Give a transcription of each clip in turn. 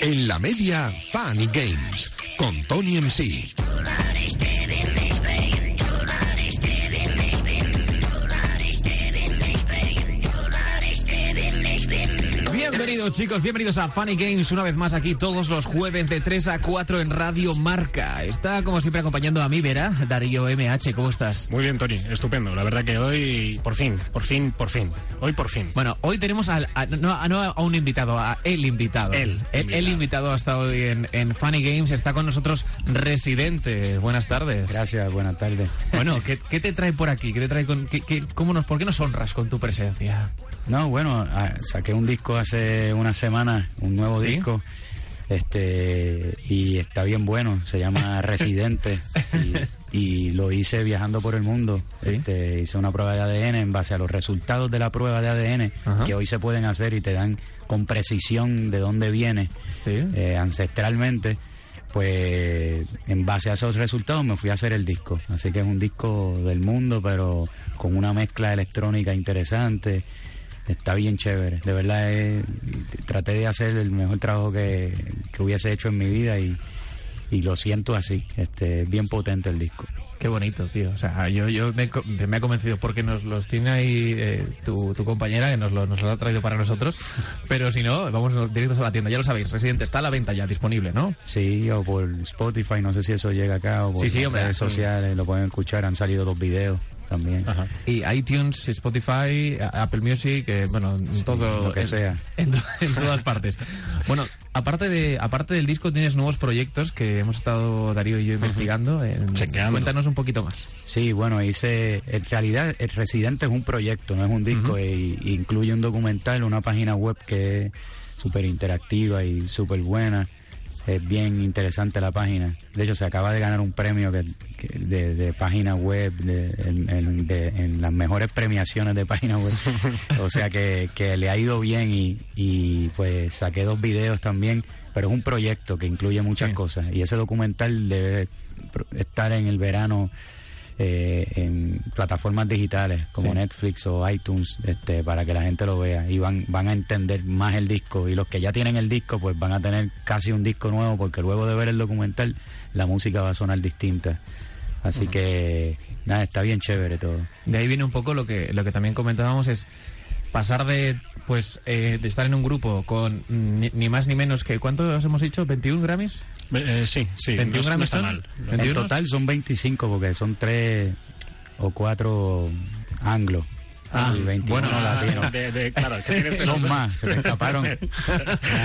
En la media, Funny Games, con Tony MC. Bienvenidos chicos, bienvenidos a Funny Games una vez más aquí todos los jueves de 3 a 4 en Radio Marca. Está como siempre acompañando a mí, Vera, Darío MH, ¿cómo estás? Muy bien, Tony, estupendo. La verdad que hoy, por fin, por fin, por fin. Hoy por fin. Bueno, hoy tenemos al, a, no, a, no a un invitado, a el invitado. El el, invitado. el invitado hasta hoy en, en Funny Games. Está con nosotros Residente. Buenas tardes. Gracias, buenas tardes. Bueno, ¿qué, qué te trae por aquí? ¿Qué te trae con, qué- qué- cómo nos, ¿Por qué nos honras con tu presencia? No, bueno, ah, saqué un disco hace una semana, un nuevo ¿Sí? disco, este, y está bien bueno, se llama Residente, y, y lo hice viajando por el mundo. ¿Sí? Este, hice una prueba de ADN en base a los resultados de la prueba de ADN Ajá. que hoy se pueden hacer y te dan con precisión de dónde viene Sí. eh, ancestralmente. Pues en base a esos resultados me fui a hacer el disco. Así que es un disco del mundo, pero con una mezcla electrónica interesante. Está bien chévere. De verdad, eh, traté de hacer el mejor trabajo que, que hubiese hecho en mi vida y, y lo siento así. Este, es bien potente el disco. Qué bonito, tío. O sea, yo, yo me, me ha convencido porque nos los tiene ahí eh, tu, tu compañera que nos lo, nos lo ha traído para nosotros. Pero si no, vamos directos a la tienda. Ya lo sabéis, Residente está a la venta ya, disponible, ¿no? Sí, o por Spotify, no sé si eso llega acá, o por Sí, sí, hombre. redes sociales, lo pueden escuchar. Han salido dos videos también. Ajá. Y iTunes, Spotify, Apple Music, eh, bueno, en todo. lo que en- sea. En todas partes. Bueno, aparte de aparte del disco, tienes nuevos proyectos que hemos estado Darío y yo investigando. en- Chequeando. Cuéntanos un poquito más. Sí, bueno, hice, en realidad el Residente es un proyecto, no es un disco, e- e incluye un documental, una página web que es súper interactiva y súper buena. Es bien interesante la página. De hecho, se acaba de ganar un premio que, que- de, de página web, de- en, en- de- en las mejores premiaciones de página web. o sea que, que le ha ido bien y, y pues saqué dos videos también. Pero es un proyecto que incluye muchas Sí. cosas. Y ese documental debe estar en el verano eh, en plataformas digitales como Sí. Netflix o iTunes este, para que la gente lo vea y van, van a entender más el disco y los que ya tienen el disco pues van a tener casi un disco nuevo porque luego de ver el documental la música va a sonar distinta así que nada está bien chévere todo De ahí viene un poco lo que lo que también comentábamos es pasar de pues eh, de estar en un grupo con ni, ni más ni menos que ¿cuántos hemos dicho? ¿21 Grammys? Eh, eh, sí, sí, 21 no, Grammys está mal. en 21. total son 25 porque son tres o cuatro anglos Ah, y 21 bueno, latinos de, de- claro, que tienes que son más se me escaparon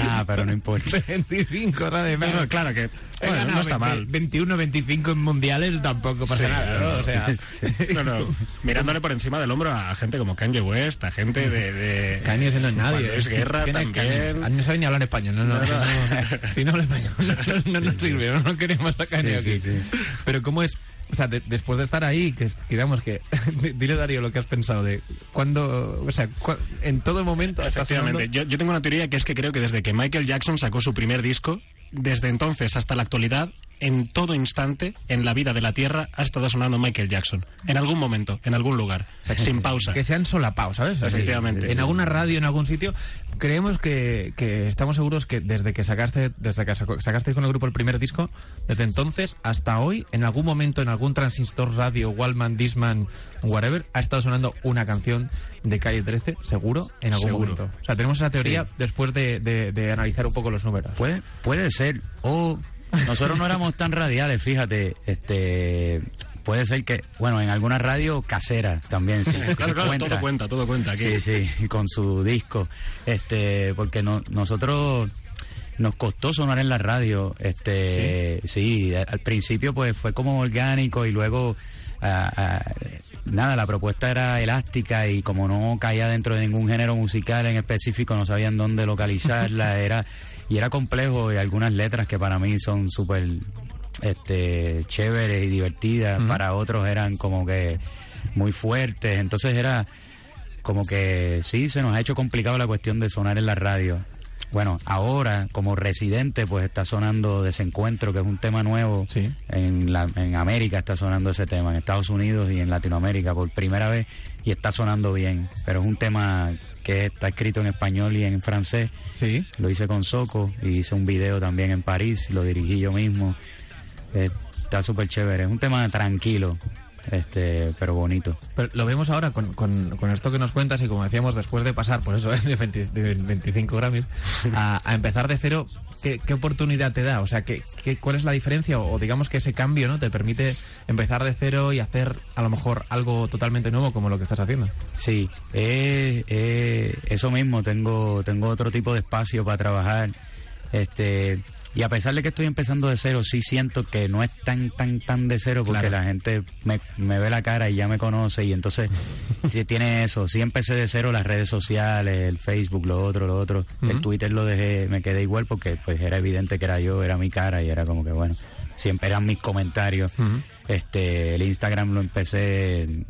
ah pero no importa 25 ¿sabes? No, no, claro que bueno, ganado no está 20, mal. 21, 25 en mundiales tampoco pasa Sí, nada, ¿no? O sea, No, no, mirándole por encima del hombro a gente como Kanye West, a gente de... de Kanye ese no es nadie. Luis ¿eh? Guerra ¿Quién es Kanye? también. Ah, No sabe ni hablar español. No, no, No, no. no. Si no habla español, no, no nos sirve. No, no queremos a Kanye Sí, aquí. sí, sí. Pero ¿cómo es? O sea, de- después de estar ahí, que, digamos que... dile, Darío, lo que has pensado de cuándo... O sea, cua- en todo momento... Efectivamente, sonando- yo, yo tengo una teoría que es que creo que desde que Michael Jackson sacó su primer disco, desde entonces hasta la actualidad, en todo instante, en la vida de la Tierra, ha estado sonando Michael Jackson. En algún momento, en algún lugar, sin pausa. Que sean solapados, ¿sabes? Así, Efectivamente. En alguna radio, en algún sitio. Creemos que, que estamos seguros que desde que sacaste desde que saco- sacaste con el grupo el primer disco, desde entonces hasta hoy, en algún momento, en algún transistor radio, Wallman, Disman, whatever, ha estado sonando una canción de Calle 13, seguro, en algún Seguro. momento. O sea, tenemos esa teoría Sí. después de, de- de analizar un poco los números. Puede, puede ser. O nosotros no éramos tan radiales, fíjate. Este puede ser que, bueno, en alguna radio casera también sí. Claro, claro, cuenta. todo cuenta, todo cuenta. Sí, aquí. sí, con su disco. Este, porque no, nosotros nos costó sonar en la radio. Este, sí, al principio pues fue como orgánico y luego a- a- nada, la propuesta era elástica y como no caía dentro de ningún género musical en específico, no sabían dónde localizarla, era y era complejo y algunas letras que para mí son súper este chéveres y divertidas, para otros eran como que muy fuertes, entonces era como que sí, se nos ha hecho complicado la cuestión de sonar en la radio. Bueno, ahora como residente pues está sonando Desencuentro, que es un tema nuevo. Sí. En, la, en América está sonando ese tema, en Estados Unidos y en Latinoamérica por primera vez y está sonando bien. Pero es un tema que está escrito en español y en francés. Sí. Lo hice con Soco y hice un video también en París, lo dirigí yo mismo. Eh, está súper chévere, es un tema tranquilo, este, pero bonito. Pero lo vemos ahora con, con, con esto que nos cuentas y como decíamos, después de pasar por eso, de, 20 de 25 Grammys, a, a empezar de cero, ¿qué, qué oportunidad te da? O sea, ¿qué, qué, cuál es la diferencia? O, digamos que ese cambio ¿no? te permite empezar de cero y hacer a lo mejor algo totalmente nuevo como lo que estás haciendo. Sí, eh, eh, eso mismo, tengo, tengo otro tipo de espacio para trabajar. Este, y a pesar de que estoy empezando de cero, sí siento que no es tan, tan, tan de cero porque Claro. la gente me, me ve la cara y ya me conoce y entonces sí tiene eso. Sí empecé de cero las redes sociales, el Facebook, lo otro, lo otro. El. Twitter lo dejé, me quedé igual porque pues era evidente que era yo, era mi cara y era como que bueno, siempre eran mis comentarios. Este, el Instagram lo empecé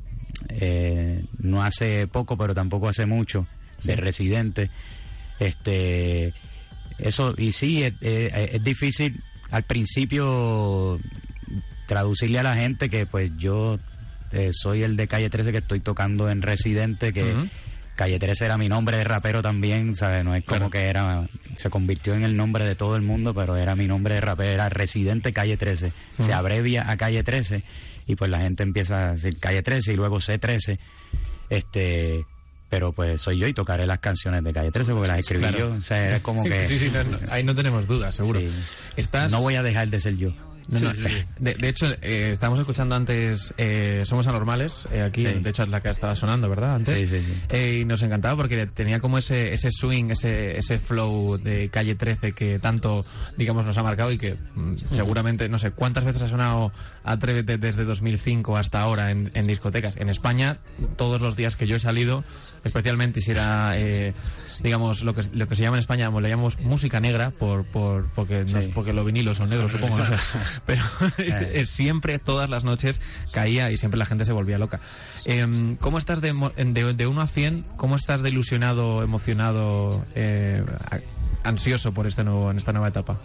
eh, no hace poco, pero tampoco hace mucho, de residente. Este, eso, y sí, es, es- es difícil al principio traducirle a la gente que pues yo eh, soy el de Calle 13 que estoy tocando en Residente, que. Calle 13 era mi nombre de rapero también, ¿sabes? No es como Claro. que era, se convirtió en el nombre de todo el mundo, pero era mi nombre de rapero, era Residente Calle 13. Se abrevia a Calle 13 y pues la gente empieza a decir Calle 13 y luego C13. Este, pero pues soy yo y tocaré las canciones de Calle 13 porque las escribí Claro. yo, o sea, era como que... Sí, sí, no, no, ahí no tenemos dudas, seguro. Sí. Estás... No voy a dejar de ser yo. No, no, Sí, sí, sí. De, de hecho, eh, estábamos escuchando antes eh, Somos Anormales, eh, aquí, Sí. de hecho es la que estaba sonando, ¿verdad? Antes. Sí, sí, sí. Eh, y nos encantaba porque tenía como ese, ese swing, ese, ese flow de Calle 13 que tanto, digamos, nos ha marcado y que mm, seguramente, no sé, ¿cuántas veces ha sonado Atrévete desde 2005 hasta ahora en, en discotecas? En España, todos los días que yo he salido, especialmente si era... eh, digamos lo que lo que se llama en España le llamamos música negra por, por porque no- Sí. porque los vinilos son negros supongo no sé pero Eh. siempre todas las noches caía y siempre la gente se volvía loca Em, ¿cómo estás de, de, de 1 a 100 cómo estás de ilusionado emocionado eh, ansioso por este nuevo en esta nueva etapa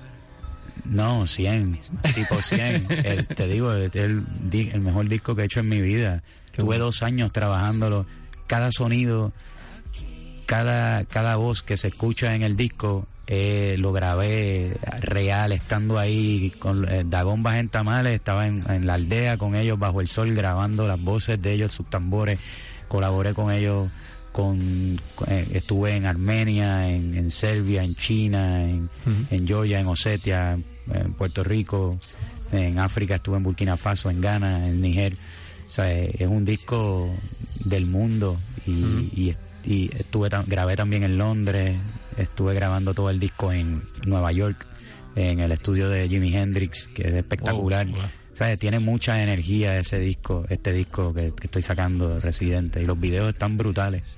No, 100, tipo 100. El- te digo, es el, el mejor disco que he hecho en mi vida. Qué Tuve bueno. dos años trabajándolo. Cada sonido, cada, cada voz que se escucha en el disco, eh, lo grabé real, estando ahí con eh, Dagón en Tamales. Estaba en, en la aldea con ellos bajo el sol grabando las voces de ellos, sus tambores. Colaboré con ellos. Con, eh, estuve en Armenia, en, en Serbia, en China, en, en Georgia, en Osetia, en Puerto Rico, en África estuve en Burkina Faso, en Ghana, en Niger. O sea, eh, es un disco del mundo y, y, y estuve grabé también en Londres, estuve grabando todo el disco en Nueva York, en el estudio de Jimi Hendrix, que es espectacular. Wow. Sea, tiene mucha energía ese disco, este disco que, que estoy sacando de Residente y los videos están brutales.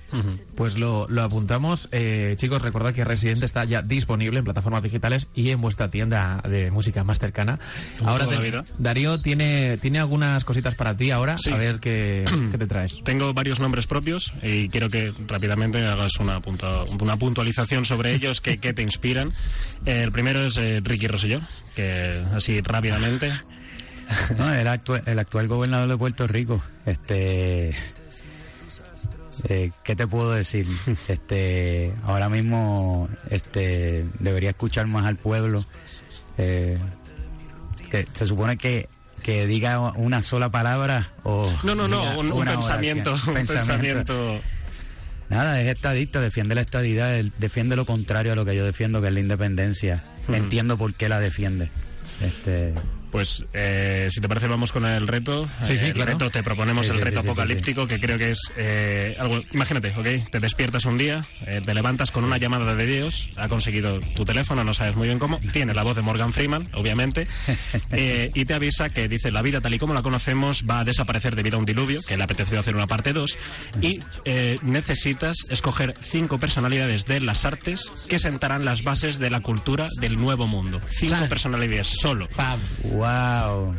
Pues lo, lo apuntamos. Eh, chicos, recordad que Residente está ya disponible en plataformas digitales y en vuestra tienda de música más cercana. Ahora, te-. Darío tiene, tiene algunas cositas para ti ahora. Sí. A ver qué, qué te traes. Tengo varios nombres propios y quiero que rápidamente hagas una, punta- una puntualización sobre ellos que, que te inspiran. Eh, el primero es eh, Ricky Rosselló, que así rápidamente. No, el, actual, el actual gobernador de Puerto Rico, este, eh, ¿qué te puedo decir? Este, ahora mismo, este, debería escuchar más al pueblo. Eh, que se supone que que diga una sola palabra o No, no, no, un, pensamiento, oración. un pensamiento. Nada, es estadista, defiende la estadidad, él defiende lo contrario a lo que yo defiendo, que es la independencia. Entiendo por qué la defiende. Este, Pues eh, si te parece vamos con el reto. Sí, sí, el claro. reto te proponemos Sí, el reto sí, sí, apocalíptico que creo que es eh, algo. Imagínate, ok, te despiertas un día, eh, te levantas con una llamada de Dios, ha conseguido tu teléfono, no sabes muy bien cómo, tiene la voz de Morgan Freeman, obviamente, eh, y te avisa que dice la vida tal y como la conocemos va a desaparecer debido a un diluvio, que le apeteció hacer una parte 2, y eh, necesitas escoger cinco personalidades de las artes que sentarán las bases de la cultura del nuevo mundo. Cinco personalidades solo. Pam. Wow.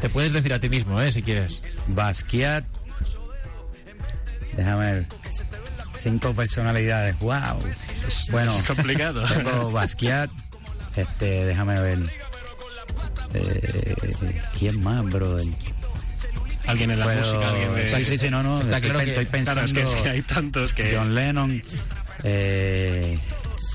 Te puedes decir a ti mismo, ¿eh? Si quieres. Basquiat. Déjame ver. Cinco personalidades. Wow. Bueno, Es complicado. tengo Basquiat. Este, déjame ver. Eh, ¿Quién más, brother? Alguien en la música, alguien de... Sí, sí, sí, no, no. Está estoy, claro que- estoy Claro, pensando. es que, es que hay tantos que... John Lennon. Eh,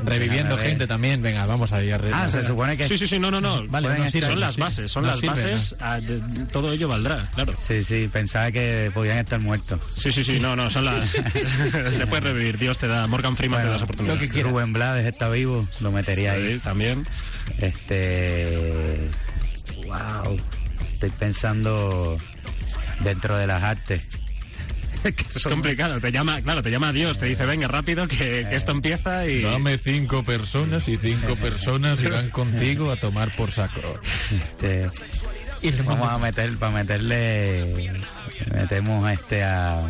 Reviviendo ver. gente también. Venga, vamos ahí a re- Ah, se supone que. Sí, sí, sí, no, no, no. Vale, no sirve, son no las bases, son No las sirve, bases. ah, de- todo ello valdrá, claro. Sí, sí, pensaba que podían estar muertos. Sí, sí, sí, no, no, son las... Se puede revivir, Dios te da, Morgan Freeman te da esa oportunidad. lo que quieras. Rubén Blades está vivo, lo metería ahí. Sí, también. Este. Wow. Estoy pensando dentro de las artes. Es complicado, te llama, claro, te llama Dios, te dice, venga, rápido, que, que esto empieza y... Dame cinco personas y cinco personas irán contigo a tomar por saco. Este, Y le vamos a meter, para meterle. Metemos este a.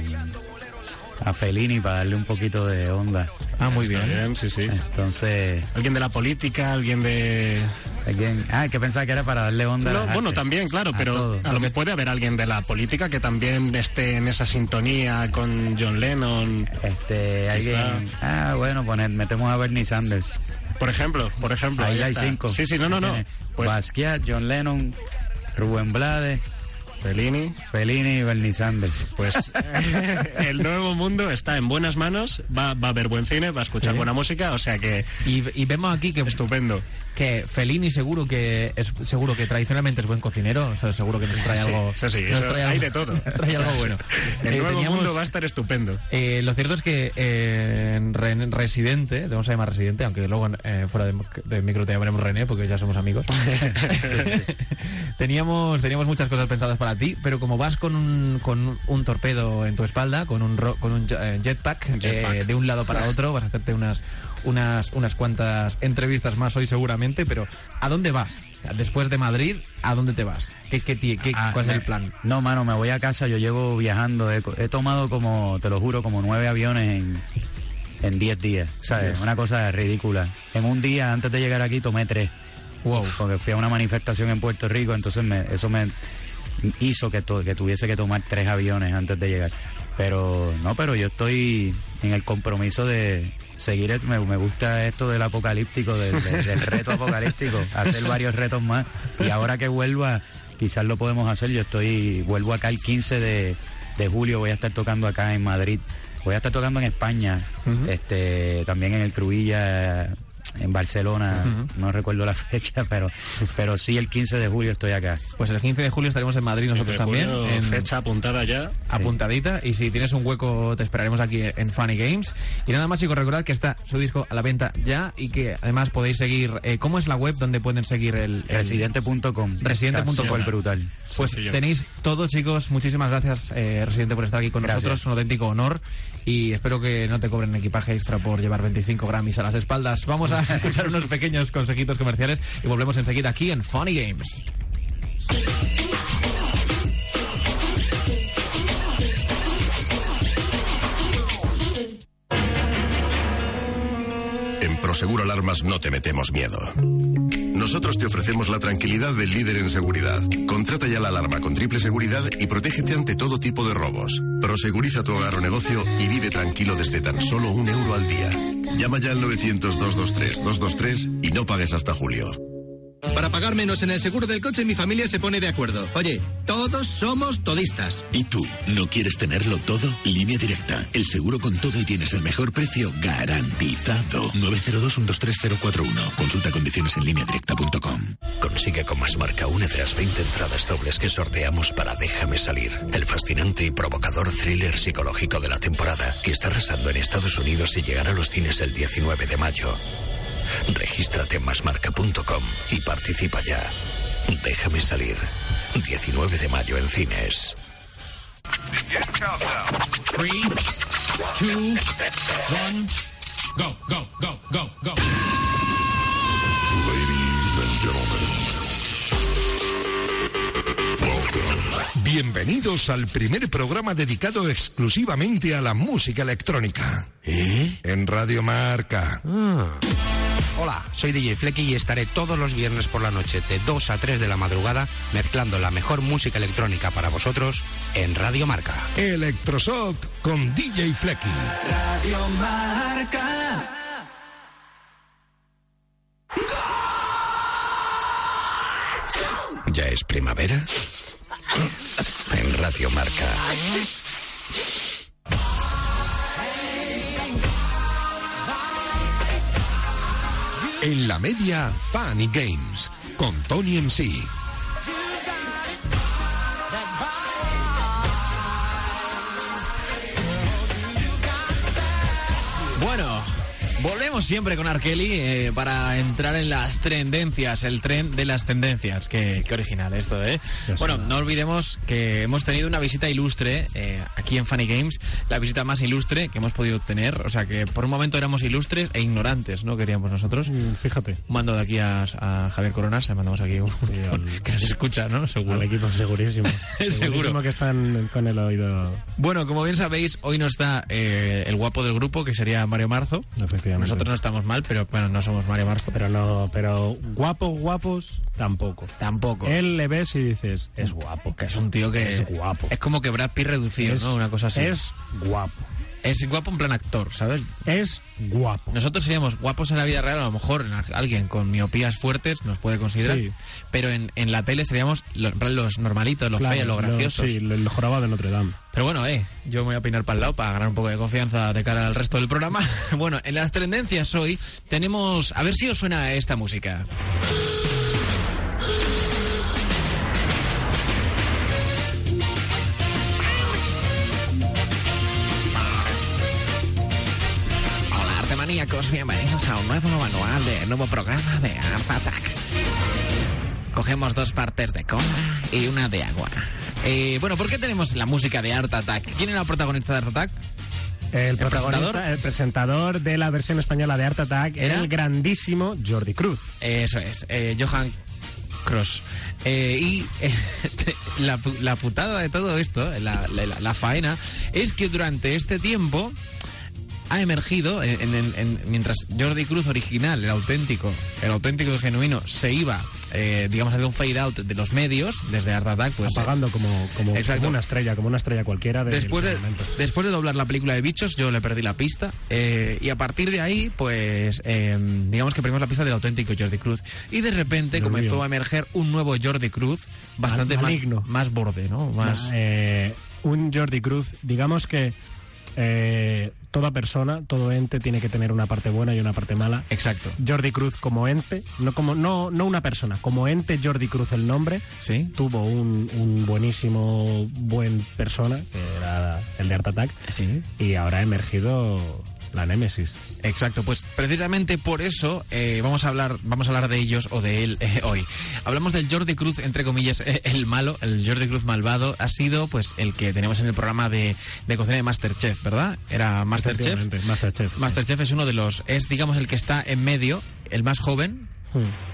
A Fellini para darle un poquito de onda. Ah, muy bien. bien, sí, sí. Entonces. Alguien de la política, alguien de... alguien- ah, que pensaba que era para darle onda. No, bueno, también, claro, A pero todo. a lo mejor puede haber alguien de la política que también esté en esa sintonía con John Lennon, Este, alguien. Ah, bueno, poner, metemos a Bernie Sanders. por ejemplo, por ejemplo. Ahí hay está. cinco. Sí, sí, no, no, no. Pues Basquiat, John Lennon, Rubén Blades, Fellini, Fellini y Bernie Sanders. pues el nuevo mundo está en buenas manos, va, va a haber buen cine, va a escuchar Sí. buena música, o sea que Y, y vemos aquí que, estupendo. que Fellini seguro que es seguro que tradicionalmente es buen cocinero, o sea, seguro que nos trae algo. Sí, sí, nos eso- trae hay algo- de todo. trae algo bueno. El Eh, nuevo teníamos- mundo va a estar estupendo. Eh, lo cierto es que eh, en Residente, te vamos a llamar Residente, aunque luego eh, fuera de, de micro te llamaremos René porque ya somos amigos. teníamos, teníamos muchas cosas pensadas para ti, pero como vas con un, con un torpedo en tu espalda, con un, ro- con un eh, jetpack, Un jetpack. eh, de un lado para otro, vas a hacerte unas, unas, unas cuantas entrevistas más hoy seguramente, pero ¿a dónde vas? Después de Madrid, ¿a dónde te vas? ¿Qué, qué, qué- Ah, ¿Cuál es el plan? No, mano, me voy a casa. Yo llevo viajando. He, he tomado como, te lo juro, como nueve aviones en, en diez días. ¿Sabes? Una cosa ridícula. En un día, antes de llegar aquí, tomé tres. Wow. Porque fui a una manifestación en Puerto Rico, entonces me, eso me hizo que, to- que tuviese que tomar tres aviones antes de llegar. Pero no, pero yo estoy en el compromiso de seguir, me, me gusta esto del apocalíptico, del, del- del reto apocalíptico, hacer varios retos más. Y ahora que vuelva, quizás lo podemos hacer. Yo estoy, vuelvo acá el 15 de, de julio, voy a estar tocando acá en Madrid. Voy a estar tocando en España, este, también en el Cruilla, en Barcelona, no recuerdo la fecha, pero, pero sí el 15 de julio estoy acá. Pues el 15 de julio estaremos en Madrid nosotros también. en- Fecha apuntada ya. apuntadita y si tienes un hueco te esperaremos aquí en Funny Games y nada más chicos recordad que está su disco a la venta ya y que además podéis seguir eh, ¿cómo es la web donde pueden seguir el, el- Residente.com. Residente.com. Brutal. pues tenéis todo chicos muchísimas gracias eh, Residente por estar aquí con Gracias. nosotros un auténtico honor y espero que no te cobren equipaje extra por llevar 25 Grammys a las espaldas vamos a escuchar unos pequeños consejitos comerciales y volvemos enseguida aquí en Funny Games En Prosegur Alarmas no te metemos miedo. Nosotros te ofrecemos la tranquilidad del líder en seguridad. Contrata ya la alarma con triple seguridad y protégete ante todo tipo de robos. Proseguriza tu hogar o negocio y vive tranquilo desde tan solo un euro al día. Llama ya al 900-223-223 y no pagues hasta julio. Para pagar menos en el seguro del coche, mi familia se pone de acuerdo. Oye, todos somos todistas. ¿Y tú? ¿No quieres tenerlo todo? Línea directa. El seguro con todo y tienes el mejor precio garantizado. 902-123-041. Consulta condiciones en lineadirecta.com. Consigue con más marca una de las 20 entradas dobles que sorteamos para Déjame salir, el fascinante y provocador thriller psicológico de la temporada que está arrasando en Estados Unidos y llegará a los cines el 19 de mayo. Regístrate en masmarca.com y participa ya. Déjame salir. 19 de mayo en cines. 3, 2, 1, go, go, go, go, go. Bienvenidos al primer programa dedicado exclusivamente a la música electrónica. ¿Eh? En Radio Marca. Hola, soy DJ Flecky y estaré todos los viernes por la noche de 2 a 3 de la madrugada mezclando la mejor música electrónica para vosotros en Radio Marca. Electroshock con DJ Flecky. Radio Marca. ¿Ya es primavera? En Radio Marca. En la media, Funny Games con Tony MC. Bueno, volvemos siempre con Arkeli eh, para entrar en las tendencias, el tren de las tendencias. Qué, qué original esto, ¿eh? Bueno, no olvidemos que hemos tenido una visita ilustre eh, aquí en Funny Games, la visita más ilustre que hemos podido tener. O sea que por un momento éramos ilustres e ignorantes, ¿no? Queríamos nosotros. Fíjate. Un mando de aquí a, a Javier Coronas, le mandamos aquí un, que nos escucha, ¿no? Seguro. Al equipo segurísimo. Seguro. Segurísimo que están con el oído. Bueno, como bien sabéis, hoy no está eh, el guapo del grupo, que sería Mario Marzo. Efectivamente. Nosotros no estamos mal, pero bueno, no somos Mario Marzo. Pero no, pero guapos, guapos, tampoco. Tampoco. Él le ves y dices, es guapo. Que es un tío que es guapo. Es como que Brad Pitt reducido, Es- ¿no? Una cosa así. Es guapo. Es guapo en plan actor, ¿sabes? Es guapo. Nosotros seríamos guapos en la vida real, a lo mejor alguien con miopías fuertes nos puede considerar, Sí. pero en, en la tele seríamos los normalitos, los Claro, feos, los lo- graciosos. sí, el jorobado de Notre Dame. Pero bueno, eh, yo me voy a peinar para el lado para ganar un poco de confianza de cara al resto del programa. bueno, en las tendencias hoy tenemos, a ver si os suena esta música. Hola, artemaníacos, bienvenidos a un nuevo manual de nuevo programa de Art Attack. Cogemos dos partes de cola y una de agua. Eh, bueno, ¿por qué tenemos la música de Art Attack? ¿Quién era el protagonista de Art Attack? El, protagonista, presentador? el presentador de la versión española de Art Attack ¿Era? el grandísimo Jordi Cruz. Eso es, eh, Johan Cross. Eh, y eh, la, la putada de todo esto, la, la- la faena, es que durante este tiempo ha emergido, en- en- en- mientras Jordi Cruz original, el auténtico, el auténtico y genuino, se iba, eh, digamos, haciendo un fade out de los medios, desde Art Attack, pues... eh, apagando como, como, como una estrella, como una estrella cualquiera. del Después de, después de doblar la película de bichos, yo le perdí la pista. eh, y a partir de ahí, pues, eh, digamos que perdimos la pista del auténtico Jordi Cruz. Y de repente comenzó mío. a emerger un nuevo Jordi Cruz, bastante más, maligno. más borde, ¿no? Más. Eh, un Jordi Cruz, digamos que eh, toda persona, todo ente tiene que tener una parte buena y una parte mala. Exacto. Jordi Cruz como ente, no como no no una persona, como ente Jordi Cruz el nombre, sí. tuvo un, un buenísimo buen persona que era el de Art Attack, sí. y ahora ha emergido la Némesis. Exacto, pues precisamente por eso eh, vamos a hablar vamos a hablar de ellos o de él eh, hoy. Hablamos del Jordi Cruz, entre comillas, eh, el malo, el Jordi Cruz malvado, ha sido pues el que tenemos en el programa de, de cocina de Masterchef, ¿verdad? Era Masterchef. Masterchef. Masterchef es uno de los, es digamos el que está en medio, el más joven,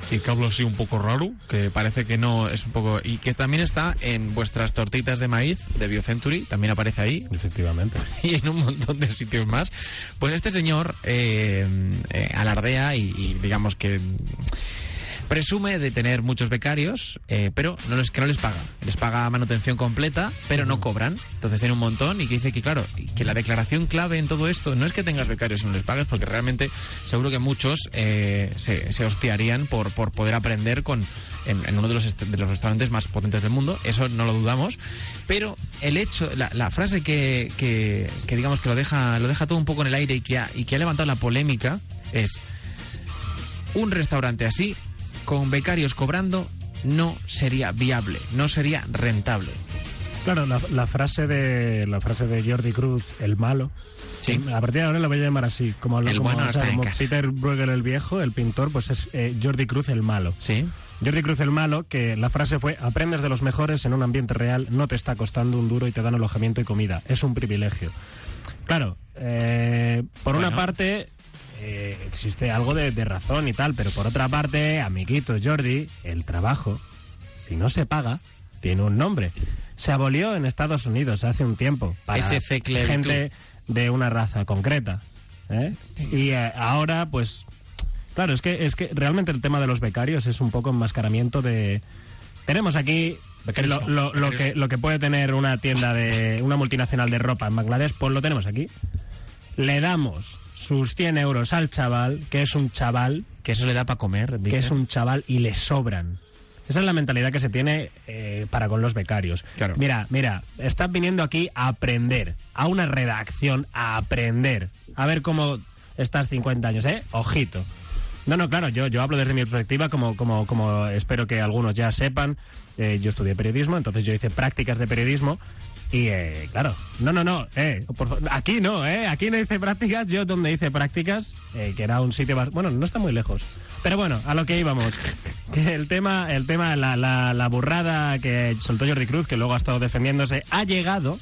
y que hablo así un poco raro, que parece que no es un poco. Y que también está en vuestras tortitas de maíz de BioCentury, también aparece ahí. Efectivamente. Y en un montón de sitios más. Pues este señor eh, eh, alardea y, y digamos que. Presume de tener muchos becarios, eh, pero no les, que no les paga. Les paga manutención completa, pero no cobran. Entonces tiene un montón y que dice que, claro, que la declaración clave en todo esto no es que tengas becarios y no les pagues, porque realmente seguro que muchos eh, se, se hostiarían por, por poder aprender con, en, uno de los, de los restaurantes más potentes del mundo. Eso no lo dudamos. Pero el hecho, la, frase que, que, digamos que lo deja, lo deja todo un poco en el aire y que y que ha levantado la polémica es un restaurante así, con becarios cobrando, no sería viable, no sería rentable. Claro, la, la frase de la frase de Jordi Cruz, el malo, A partir de ahora lo voy a llamar así. Como, El como, bueno o sea, está en como casa. Peter Bruegel el viejo, el pintor, pues es eh, Jordi Cruz el malo. Sí. Jordi Cruz el malo, que la frase fue, aprendes de los mejores en un ambiente real, no te está costando un duro y te dan alojamiento y comida. Es un privilegio. Claro, eh, por una parte eh, existe algo de, de razón y tal, pero por otra parte, amiguito Jordi, el trabajo, si no se paga, tiene un nombre. Se abolió en Estados Unidos hace un tiempo para gente de una raza concreta. ¿eh? Y eh, ahora, pues, claro, es que, es que realmente el tema de los becarios es un poco enmascaramiento de... Tenemos aquí Becarios lo, lo- lo que, lo que puede tener una tienda de una multinacional de ropa en Bangladesh, pues lo tenemos aquí. Le damos sus 100 euros al chaval, que es un chaval, Que eso le da para comer. que es un chaval y le sobran. Esa es la mentalidad que se tiene eh, para con los becarios. Claro. Mira, mira, estás viniendo aquí a aprender, a una redacción, a aprender, a ver cómo estás 50 años, ¿eh? Ojito. No, no, claro, yo, yo hablo desde mi perspectiva, como, como, como espero que algunos ya sepan. Eh, yo estudié periodismo, entonces yo hice prácticas de periodismo. Y eh, claro, no, no, no, eh, por aquí no, eh, aquí no hice prácticas, yo donde hice prácticas, eh, que era un sitio, bueno, no está muy lejos. Pero bueno, a lo que íbamos. Que el tema, el tema, la, la, la burrada que soltó Jordi Cruz, que luego ha estado defendiéndose, ha llegado,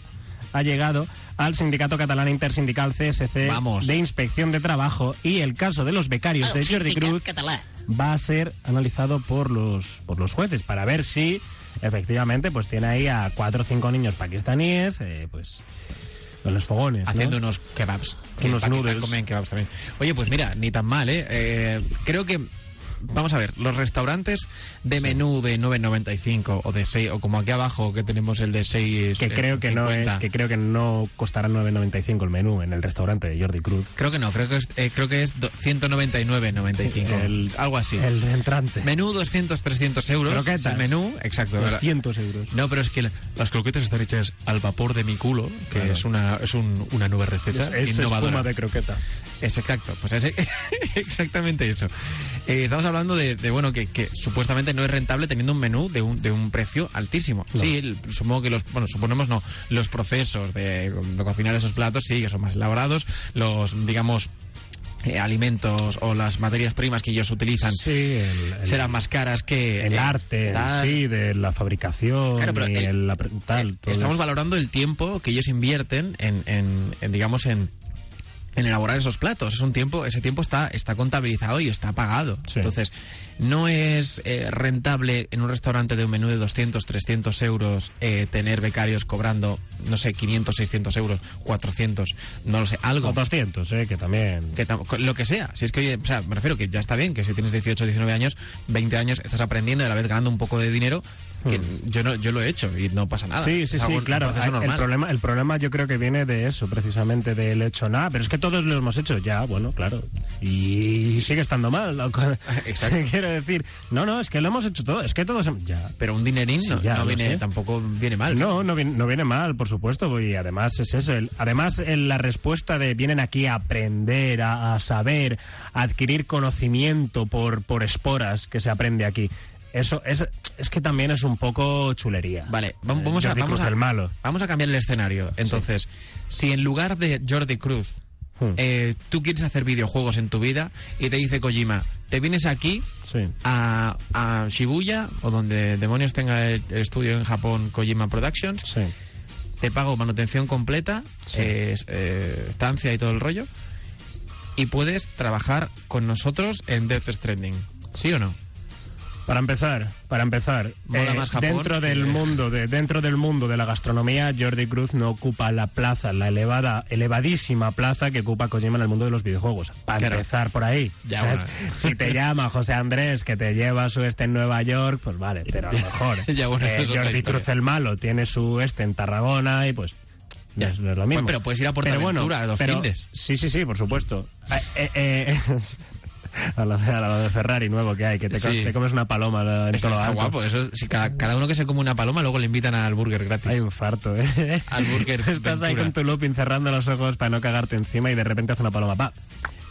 ha llegado al sindicato catalán intersindical CSC Vamos. de inspección de trabajo y el caso de los becarios de Jordi Cruz va a ser analizado por los por los jueces para ver si efectivamente pues tiene ahí a cuatro o cinco niños pakistaníes eh, pues en los fogones ¿no? haciendo unos kebabs. Que Unos en Pakistán comen kebabs también. Oye, pues mira, ni tan mal, ¿eh? Eh, creo que. Vamos a ver, los restaurantes de menú de 9.95 o de 6, o como aquí abajo que tenemos el de 6. que creo que no es que creo que no costará 9.95 el menú en el restaurante de Jordi Cruz Creo que no, creo que es, eh, creo que es do- 199.95. El- algo así. el entrante Menú 200, 300 euros. Croquetas. es el menú, exacto. 200 euros No, pero es que la- las croquetas están hechas al vapor de mi culo, que Claro. es una es un- una nueva receta es, es innovadora. espuma de croqueta Es exacto, pues es exactamente eso. Eh, estamos hablando de, de, bueno, que, que supuestamente no es rentable teniendo un menú de un, de un precio altísimo. Sí, el- supongo que los, bueno, suponemos no, los procesos de, de cocinar esos platos sí, que son más elaborados, los, digamos, eh, alimentos o las materias primas que ellos utilizan sí el, el- serán más caras que el eh, arte tal. sí de la fabricación Claro, pero y el- el, la pre- tal, todo Estamos eso. valorando el tiempo que ellos invierten en, en- en, digamos, en, en elaborar esos platos. Es un tiempo, ese tiempo está, está contabilizado y está pagado. Sí. Entonces, no es eh, rentable en un restaurante de un menú de 200, 300 euros eh, tener becarios cobrando, no sé, 500, 600 euros, 400, no lo sé, algo. o 200 eh que también Que tam- lo que sea, si es que, oye, o sea, me refiero que ya está bien, que si tienes 18, 19 años, 20 años, estás aprendiendo y a la vez ganando un poco de dinero, que yo no yo lo he hecho y no pasa nada. Hmm. Sí, sí, Es sí, claro. El problema, el problema yo creo que viene de eso, precisamente del hecho. Nada, pero es que todos lo hemos hecho ya, bueno, claro. Y sigue estando mal. Exacto. Decir, no, no, es que lo hemos hecho todo, es que todos hemos- ya. Pero un dinerín Sí, no, ya, no lo viene, sé. tampoco viene mal. No, no viene, no viene mal, por supuesto, y además es eso. el- además, el- la respuesta de vienen aquí a aprender, a, a saber, a adquirir conocimiento por, por esporas que se aprende aquí. Eso es, es que también es un poco chulería. Vale, vam- Eh, vamos, a, vamos, a, el malo. vamos a cambiar el escenario. Entonces, si en lugar de Jordi Cruz Hmm. eh, tú quieres hacer videojuegos en tu vida y te dice Kojima, te vienes aquí Sí. a, a Shibuya o donde demonios tenga el, el estudio en Japón Kojima Productions, Sí. te pago manutención completa, Sí. eh, eh, estancia y todo el rollo, y puedes trabajar con nosotros en Death Stranding. ¿Sí o no? Para empezar, para empezar, eh, Mola más Japón dentro del mundo de dentro del mundo de la gastronomía, Jordi Cruz no ocupa la plaza, la elevada, elevadísima plaza que ocupa Kojima en el mundo de los videojuegos. Para Claro. empezar por ahí. Bueno. Si te llama José Andrés que te lleva su este en Nueva York, pues vale, pero a lo mejor Ya, bueno, eh, Jordi. Cruz el malo tiene su este en Tarragona y pues Ya. no es, no es lo mismo. Bueno, pero puedes ir a Portaventura los pero- findes. Sí, sí, sí, por supuesto. Eh, eh, eh, a lo de, a lo de Ferrari nuevo que hay, que te, Sí. te comes una paloma en Eso todo está alto. guapo. Eso, si cada, cada uno que se come una paloma, luego le invitan al burger gratis. Hay un farto, ¿eh? Al burger Estás ahí Ventura. con tu looping cerrando los ojos para no cagarte encima y de repente hace una paloma. ¡Pa!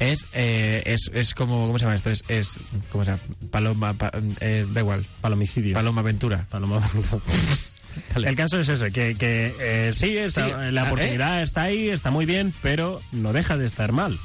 Es, eh, es, es como, ¿cómo se llama esto? Es, es ¿cómo se llama? Paloma, pa- eh, da igual. Palomicidio. Paloma Ventura. Paloma. Dale. El caso es ese, que, que eh, sí, está- Sí, la ah, oportunidad está ahí, está muy bien, pero no deja de estar mal.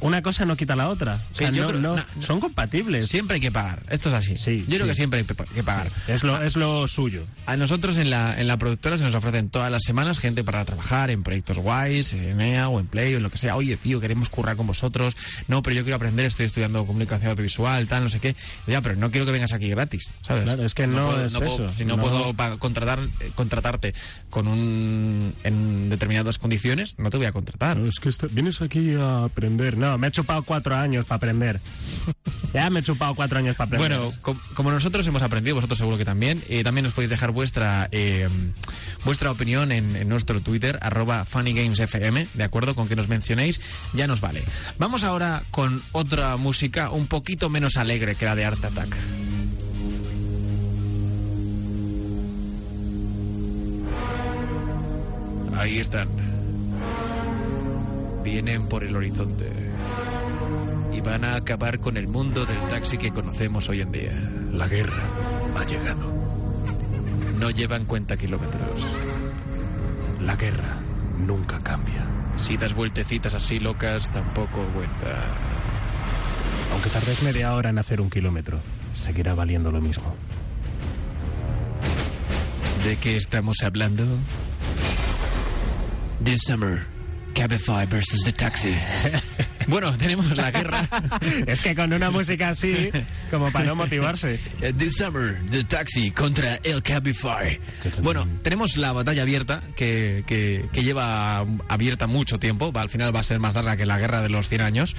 Una cosa no quita la otra. O sea, Sí, yo no- creo- no- no- son compatibles. Siempre hay que pagar. Esto es así. Sí, Yo creo que siempre hay que pa- que pagar. Es lo, es lo suyo. A nosotros en la, en la productora se nos ofrecen todas las semanas gente para trabajar en proyectos guays, en EA o en Play o en lo que sea. Oye, tío, queremos currar con vosotros. No, pero yo quiero aprender, estoy estudiando comunicación audiovisual, tal, no sé qué. Ya, pero no quiero que vengas aquí gratis, ¿sabes? Claro, es que no puedo- es puedo- eso, si no, puedo contratar, eh, contratarte con un, en determinadas condiciones, no te voy a contratar. Es que vienes aquí a aprender. No, me he chupado cuatro años para aprender. ya me he chupado cuatro años para aprender. Bueno, com- como nosotros hemos aprendido, vosotros seguro que también, eh, también os podéis dejar vuestra eh, vuestra opinión en, en nuestro Twitter, arroba funnygamesfm, de acuerdo con que nos mencionéis, ya nos vale. Vamos ahora con otra música un poquito menos alegre que la de Art Attack. Ahí están. Vienen por el horizonte y van a acabar con el mundo del taxi que conocemos hoy en día. La guerra ha llegado. No llevan cuenta kilómetros. La guerra nunca cambia. Si das vueltecitas así locas, tampoco cuenta. Aunque tardes media hora en hacer un kilómetro, seguirá valiendo lo mismo. ¿De qué estamos hablando? This summer, Cabify versus the taxi. bueno, tenemos la guerra. es que con una música así, como para no motivarse. Eh, This summer, the taxi contra el Cabify. Bueno, tenemos la batalla abierta que, que, que lleva abierta mucho tiempo. al final va a ser más larga que la guerra de los 100 años.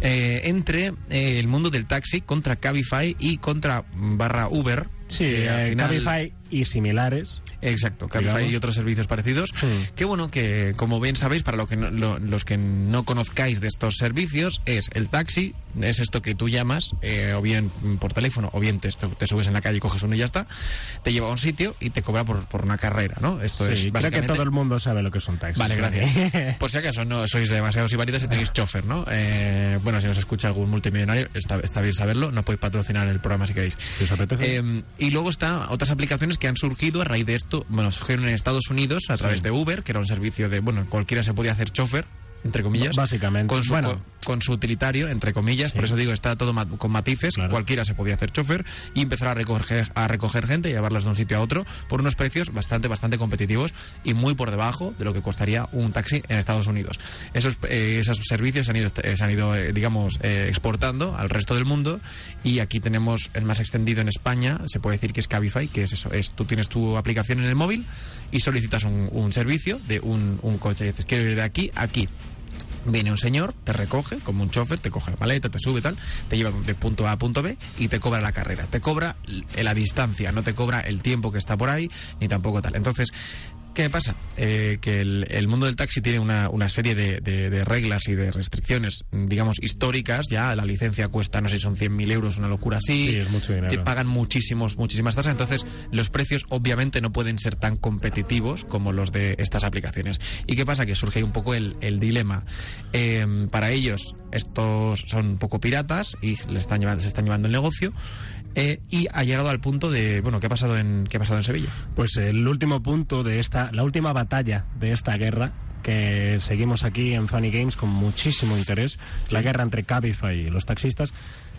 eh, entre eh, el mundo del taxi contra Cabify y contra mm, barra Uber. Sí, que al final- Cabify y similares. Exacto, Cabify y otros servicios parecidos. Qué bueno que, como bien sabéis, para lo que no- lo- los que no conozcáis de estos servicios, es el taxi, es esto que tú llamas, eh, o bien por teléfono, o bien te, te subes en la calle coges uno y ya está, te lleva a un sitio y te cobra por, por una carrera, ¿no? Esto Sí, es creo básicamente... que todo el mundo sabe lo que es un taxi. Vale, gracias. Por si acaso no sois demasiado sibaritas y tenéis chofer, ¿no? Eh, bueno, si nos escucha algún multimillonario, está, está bien saberlo, no podéis patrocinar el programa si queréis. Si os apetece. Eh, y luego está otras aplicaciones que han surgido a raíz de esto. Bueno, surgieron en Estados Unidos a través de Uber, que era un servicio de, bueno, cualquiera se podía hacer chofer, entre comillas. Básicamente. Con su, Bueno. con, con su utilitario, entre comillas. Por eso digo, está todo ma- con matices. Cualquiera se podía hacer chofer y empezar a recoger, a recoger gente y llevarlas de un sitio a otro por unos precios bastante, bastante competitivos y muy por debajo de lo que costaría un taxi en Estados Unidos. Esos, eh, esos servicios se han ido, eh, se han ido eh, digamos, eh, exportando al resto del mundo y aquí tenemos el más extendido en España, se puede decir que es Cabify, que es eso, es tú tienes tu aplicación en el móvil y solicitas un, un servicio de un, un coche y dices, quiero ir de aquí a aquí. Viene un señor, te recoge como un chofer, te coge la maleta, te sube tal, te lleva de punto A a punto B y te cobra la carrera. Te cobra la distancia, no te cobra el tiempo que está por ahí, ni tampoco tal. Entonces, ¿Qué pasa? Eh, que el, el mundo del taxi tiene una, una serie de, de- de reglas y de restricciones, mm, digamos, históricas. Ya la licencia cuesta, no sé si son 100.000 euros, una locura así. Sí, es mucho dinero. Te pagan muchísimos, muchísimas tasas. Entonces, los precios obviamente no pueden ser tan competitivos como los de estas aplicaciones. ¿Y qué pasa? Que surge ahí un poco el, el dilema. Eh, para ellos, estos son un poco piratas y le están llevando, se están llevando el negocio. Eh, y ha llegado al punto de, bueno, ¿qué ha pasado en, qué ha pasado en Sevilla? Pues el último punto de esta, la última batalla de esta guerra que seguimos aquí en Funny Games con muchísimo interés, la guerra entre Cabify y los taxistas.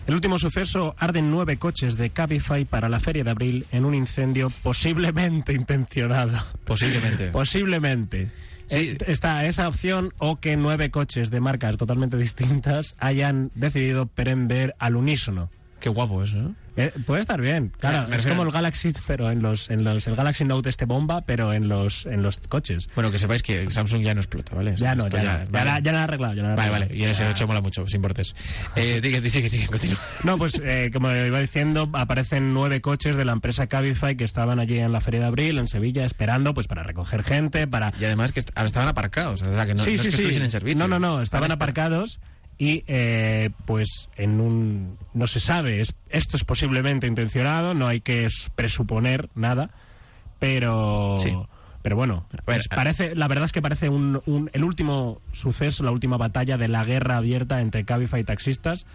El último suceso, arden nueve coches de Cabify para la feria de abril en un incendio posiblemente intencionado. Posiblemente. Posiblemente. Eh, está esa opción o que nueve coches de marcas totalmente distintas hayan decidido prender al unísono. Qué guapo eso, ¿no? Eh, puede estar bien, claro. Es como el Galaxy, pero en los, en los, el Galaxy Note este bomba, pero en los, en los coches. Bueno, que sepáis que Samsung ya no explota, ¿vale? Ya no, Esto ya, no. Ya, vale. la- ya lo han arreglado, ya lo Vale, arreglado. vale, y el S8 mola mucho, sin importes. Eh, sigue, sigue, sigue, continúa. No, pues eh, como iba diciendo, aparecen nueve coches de la empresa Cabify que estaban allí en la Feria de Abril, en Sevilla, esperando pues para recoger gente, para... Y además que est- estaban aparcados, o sea, que no, sí, no es sí, que sí. en servicio. No, no, no, estaban aparcados y eh, pues en un... No se sabe, es, esto es posiblemente intencionado, no hay que presuponer nada, pero... Sí. Pero bueno, pues parece, la verdad es que parece un, un- el último suceso, la última batalla de la guerra abierta entre Cabify y taxistas.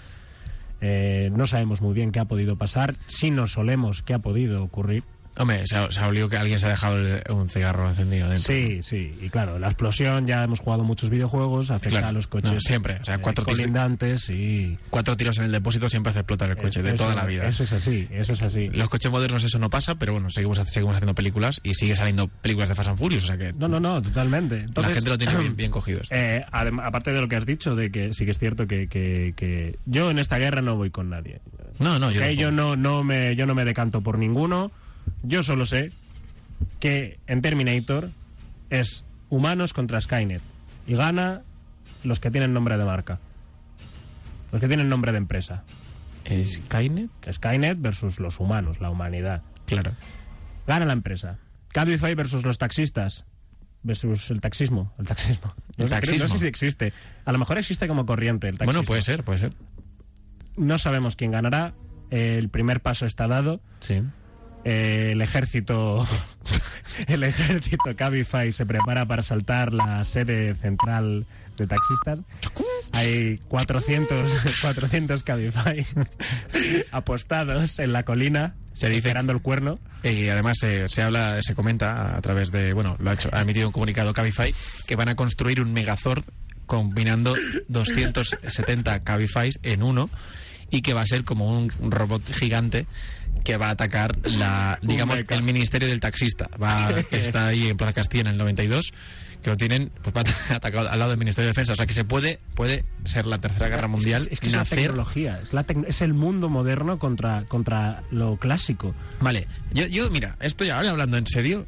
Eh, no sabemos muy bien qué ha podido pasar, si nos solemos qué ha podido ocurrir. Hombre, se ha, se ha olido que alguien se ha dejado el- un cigarro encendido dentro. Sí, sí, y claro, la explosión, ya hemos jugado muchos videojuegos, afecta Claro. a los coches No, siempre, o sea, eh, cuatro tiros- colindantes y... Cuatro tiros en el depósito siempre hace explotar el coche, de Eso- toda la vida. Eso es así, eso es así. Los coches modernos eso no pasa, pero bueno, seguimos, seguimos haciendo películas y sigue saliendo películas de Fast and Furious, o sea que No, no, no, totalmente. Entonces, la gente lo tiene bien, bien cogido. Eh, aparte de lo que has dicho, de que sí que es cierto que, que- que yo en esta guerra no voy con nadie. No, no, yo yo no, no me, yo no me decanto por ninguno. Yo solo sé que en Terminator es humanos contra Skynet. Y gana los que tienen nombre de marca. Los que tienen nombre de empresa. ¿Skynet? Skynet versus los humanos, la humanidad. Claro. Gana la empresa. Cabify versus los taxistas. Versus el taxismo. El taxismo. El No, taxismo. no sé si existe. A lo mejor existe como corriente el taxismo. Bueno, puede ser, puede ser. No sabemos quién ganará. El primer paso está dado. Sí. Eh, el ejército el ejército Cabify se prepara para saltar la sede central de taxistas. Hay 400 400 Cabify apostados en la colina Se dice- esperando el cuerno. Y además se, se habla, se comenta a través de, bueno, lo ha, hecho, ha emitido un comunicado Cabify que van a construir un Megazord combinando 270 Cabifys en uno y que va a ser como un robot gigante que va a atacar la, digamos, el ministerio del taxista. Va, que está ahí en Plaza Castilla en el 92 que lo tienen pues va a atacar al lado del Ministerio de Defensa. O sea que se puede, puede ser la tercera guerra mundial, es, es que es la tecnología es, la tec- es el mundo moderno contra contra lo clásico Vale, yo, yo mira, esto ya ahora hablando en serio,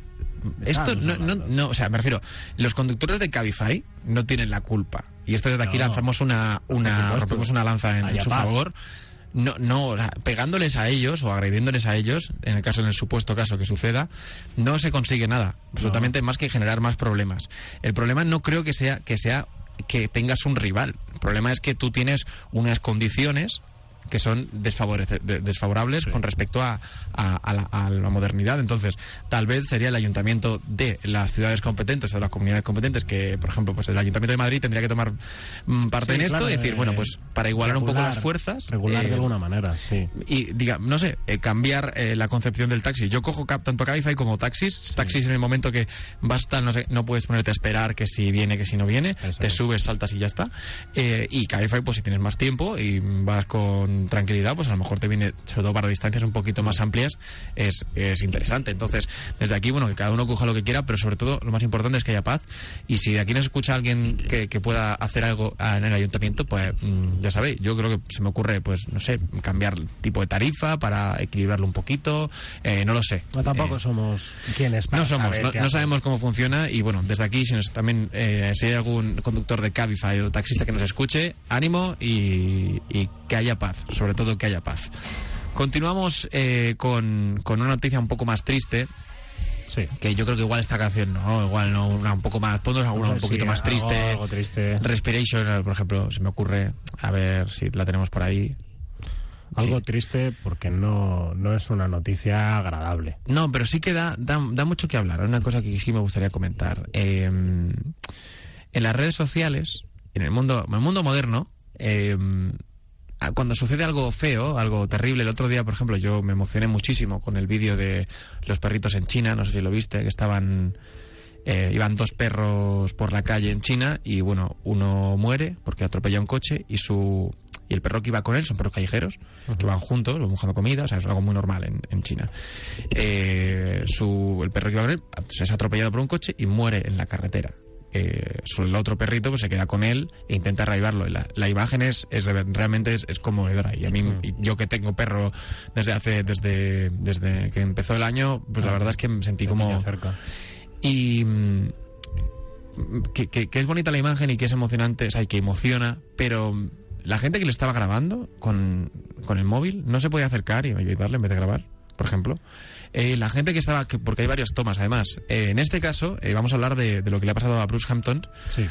esto no, no, o sea, me refiero, los conductores de Cabify no tienen la culpa. Y esto desde aquí No, lanzamos una, una rompemos una lanza en, su paz. favor. No, no, o sea, pegándoles a ellos o agrediéndoles a ellos, en el caso, en el supuesto caso que suceda, no se consigue nada, absolutamente más que generar más problemas. El problema no creo que sea que sea que tengas un rival. El problema es que tú tienes unas condiciones que son desfavorables con respecto a, a- a la, a la modernidad. Entonces, tal vez sería el ayuntamiento de las ciudades competentes o de las comunidades competentes, que, por ejemplo, pues el ayuntamiento de Madrid tendría que tomar mm, parte Sí, en esto claro, y decir, eh, bueno, pues para igualar un poco las fuerzas. regular eh, de alguna manera sí y diga, no sé, eh, cambiar eh, la concepción del taxi. Yo cojo tanto Cabify como taxis. Taxis en el momento que basta, no sé, no puedes ponerte a esperar que si viene, que si no viene. te es. subes, saltas y ya está. Eh, y Cabify, pues si tienes más tiempo y vas con tranquilidad, pues a lo mejor te viene, sobre todo para distancias un poquito más amplias, es, es interesante. Entonces, desde aquí, bueno, que cada uno coja lo que quiera, pero sobre todo lo más importante es que haya paz. Y si de aquí nos escucha alguien que, que pueda hacer algo en el ayuntamiento, pues mm, ya sabéis, yo creo que se me ocurre, pues no sé, cambiar el tipo de tarifa para equilibrarlo un poquito, eh, no lo sé. no tampoco Eh, somos quienes para no somos, saber no, sabemos cómo funciona y bueno, desde aquí si nos, también eh, si hay algún conductor de Cabify o taxista que nos escuche, ánimo y, y que haya paz, sobre todo que haya paz. Continuamos eh, con, con una noticia un poco más triste. Que yo creo que igual esta canción no, igual no, una un poco más, ponnos alguna un Sí, poquito más triste. algo triste. Respiration, eh, por ejemplo, se me ocurre. A ver si la tenemos por ahí. algo triste porque no no es una noticia agradable No, pero sí que da, da, da mucho que hablar. Una cosa que sí me gustaría comentar. Eh, en las redes sociales, en el mundo, en el mundo moderno, eh, a- cuando sucede algo feo, algo terrible, el otro día, por ejemplo, yo me emocioné muchísimo con el vídeo de los perritos en China, no sé si lo viste, que estaban... eh, iban dos perros por la calle en China y bueno, uno muere porque atropella un coche y su y el perro que iba con él son perros callejeros que van juntos, van buscando comida, o sea, es algo muy normal en, en China. Eh, su, el perro que iba con él es atropellado por un coche y muere en la carretera. Eh, su- el otro perrito pues se queda con él e intenta reavivarlo. Y la, la imagen es, es de realmente es, es conmovedora. Y a mí, y yo que tengo perro desde hace, desde, desde que empezó el año, pues la verdad es que me sentí como cerca. y mm, que, que- que es bonita la imagen y que es emocionante, o sea, y que emociona, pero la gente que le estaba grabando con, con el móvil no se podía acercar y ayudarle en vez de grabar, por ejemplo. Eh, la gente que estaba, que- porque hay varias tomas además. Eh, en este caso, eh, vamos a hablar de, de lo que le ha pasado a Bruce Hampton. Sí.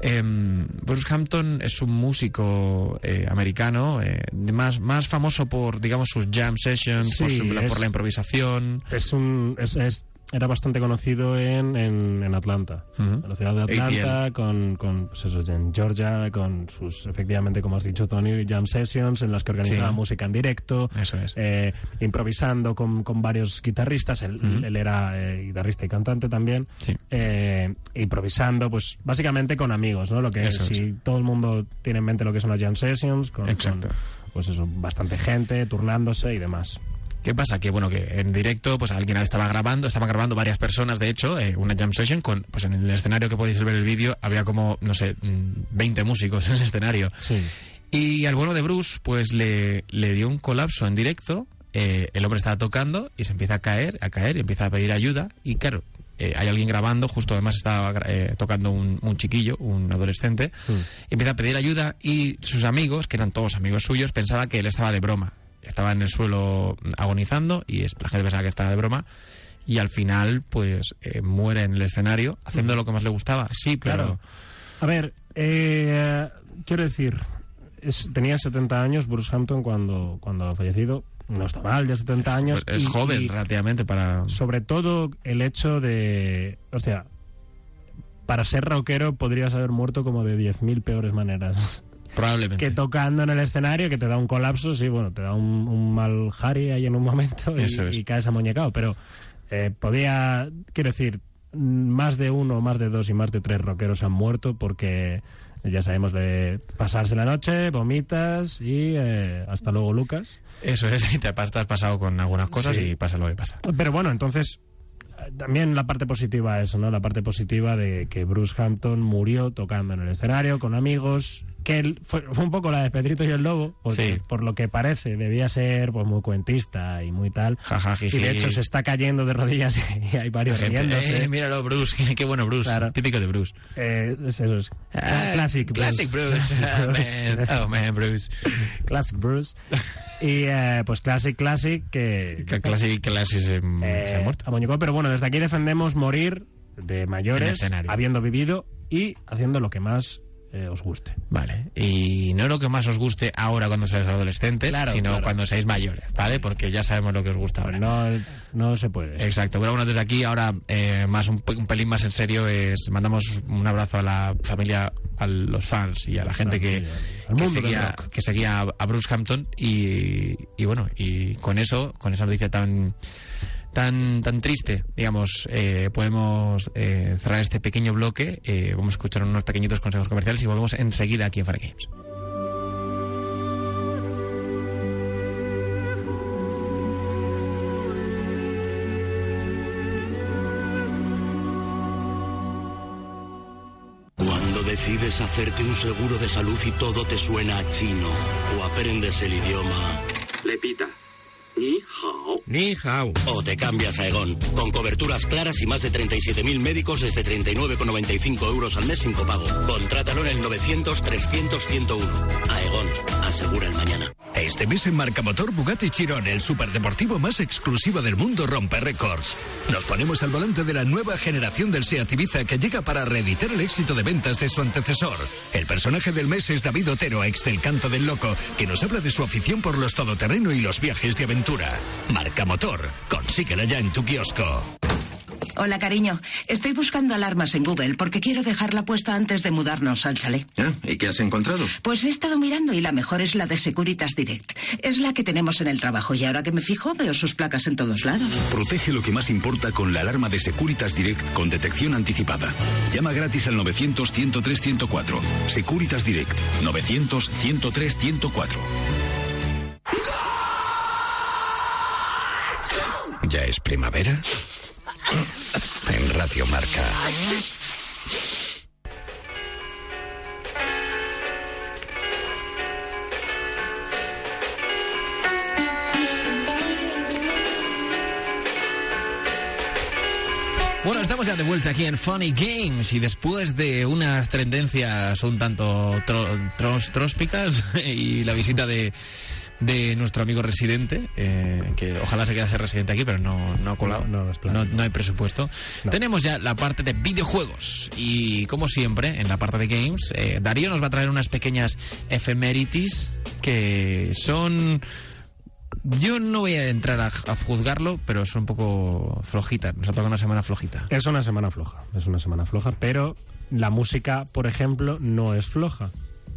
Em, Bruce Hampton es un músico eh, americano, eh, más, más famoso por, digamos, sus jam sessions, por, Sí, su- es- por la improvisación. es un es, es era bastante conocido en, en, en Atlanta, Ujú. en la ciudad de Atlanta, ATL. con, con pues eso, en Georgia, con sus, efectivamente, como has dicho, Tony, jam sessions en las que organizaba Sí. música en directo, Eso es. eh, improvisando con, con varios guitarristas, él, él era eh, guitarrista y cantante también, Sí. eh, improvisando, pues básicamente con amigos, ¿no? Lo que Eso si todo el mundo tiene en mente lo que son las jam sessions, con, Exacto. con, pues eso, bastante gente, turnándose y demás. ¿Qué pasa? Que bueno, que en directo, pues alguien estaba grabando, estaban grabando varias personas, de hecho, eh, una jam session con, pues en el escenario que podéis ver el vídeo, había como, no sé, mm, 20 músicos en el escenario. Sí. Y al bueno de Bruce, pues le, le dio un colapso en directo. eh, el hombre estaba tocando y se empieza a caer, a caer, y empieza a pedir ayuda. Y claro, eh, hay alguien grabando, justo además estaba eh, tocando un, un chiquillo, un adolescente. y empieza a pedir ayuda y sus amigos, que eran todos amigos suyos, pensaban que él estaba de broma. Estaba en el suelo agonizando y es- la gente pensaba que estaba de broma. Y al final, pues eh, muere en el escenario haciendo lo que más le gustaba. Sí, Claro. A ver, eh, quiero decir, es- tenía 70 años Bruce Hampton cuando, cuando ha fallecido. No está mal, ya 70 años. Pues es y- joven y relativamente para... sobre todo el hecho de. O sea, para ser rockero podrías haber muerto como de 10.000 peores maneras. Probablemente. Que tocando en el escenario, que te da un colapso, sí, bueno, te da un, un mal Harry ahí en un momento y, es. y caes amuñecado. Pero eh, podía, quiero decir, más de uno, más de dos y más de tres rockeros han muerto porque ya sabemos de pasarse la noche, vomitas y eh, hasta luego Lucas. Eso es, y te has pasado con algunas cosas Sí. y pasa lo que pasa. Pero bueno, entonces también la parte positiva eso, ¿no? La parte positiva de que Bruce Hampton murió tocando en el escenario con amigos, que él fue, fue un poco la de Pedrito y el Lobo, porque Sí. por lo que parece debía ser pues muy cuentista y muy tal. Jaja, jiji. y de hecho se está cayendo de rodillas y hay varios gente, riéndose. eh, míralo, Bruce, qué, qué bueno Bruce. Claro. Típico de Bruce. Eh, es- eso es. Ah, Classic Bruce. Classic Bruce. Classic Ah, Bruce. man. Oh, man, Bruce. Classic Bruce. Y eh, pues Classic Classic que... Que Classic, Classic se, se ha muerto. amoñicó, pero bueno, desde aquí defendemos morir de el mayores, habiendo vivido y haciendo lo que más eh, os guste. Vale. Y no lo que más os guste ahora cuando seáis adolescentes, Claro, sino claro. cuando seáis mayores, ¿vale? Porque ya sabemos lo que os gusta ahora. No, no se puede. Exacto, pero bueno, desde aquí ahora eh, más un, un pelín más en serio es mandamos un abrazo a la familia, a los fans y a la gente que, seguía, que seguía a- a Bruce Hampton y, y bueno, y con eso, con esa noticia tan tan tan triste, digamos, eh, podemos eh, cerrar este pequeño bloque, eh, vamos a escuchar unos pequeñitos consejos comerciales y volvemos enseguida aquí en Fara Games. Cuando decides hacerte un seguro de salud y todo te suena a chino o aprendes el idioma. Le pita. Ni hao. Ni hao. O te cambias a Egon. Con coberturas claras y más de 37.000 médicos desde 39,95 euros al mes sin copago. Contrátalo en el 900-300-101. Aegon. Asegura el mañana. Este mes en Marcamotor Bugatti Chiron, el superdeportivo más exclusivo del mundo, rompe récords. Nos ponemos al volante de la nueva generación del Seat Ibiza que llega para reeditar el éxito de ventas de su antecesor. El personaje del mes es David Otero, ex del Canto del Loco, que nos habla de su afición por los todoterreno y los viajes de aventura. Marcamotor, consíguela ya en tu kiosco. Hola, cariño. Estoy buscando alarmas en Google porque quiero dejarla puesta antes de mudarnos al chalet. Ah, ¿Y qué has encontrado? Pues he estado mirando y la mejor es la de Securitas Direct. Es la que tenemos en el trabajo y ahora que me fijo veo sus placas en todos lados. Protege lo que más importa con la alarma de Securitas Direct con detección anticipada. Llama gratis al 900-103-104. Securitas Direct. 900-103-104. ¿Ya es primavera? En Radio Marca. Bueno, estamos ya de vuelta aquí en Funny Games y después de unas tendencias un tanto tro- y la visita de, de nuestro amigo residente, eh, que ojalá se quedase residente aquí, pero no, no ha colado, No, no es plan. no, no hay presupuesto. Tenemos ya la parte de videojuegos y como siempre en la parte de games, eh, Darío nos va a traer unas pequeñas efemérides que son Yo no voy a entrar a, a juzgarlo, pero es un poco flojita. Nos ha tocado una semana flojita. Es una semana floja, es una semana floja, pero la música, por ejemplo, no es floja.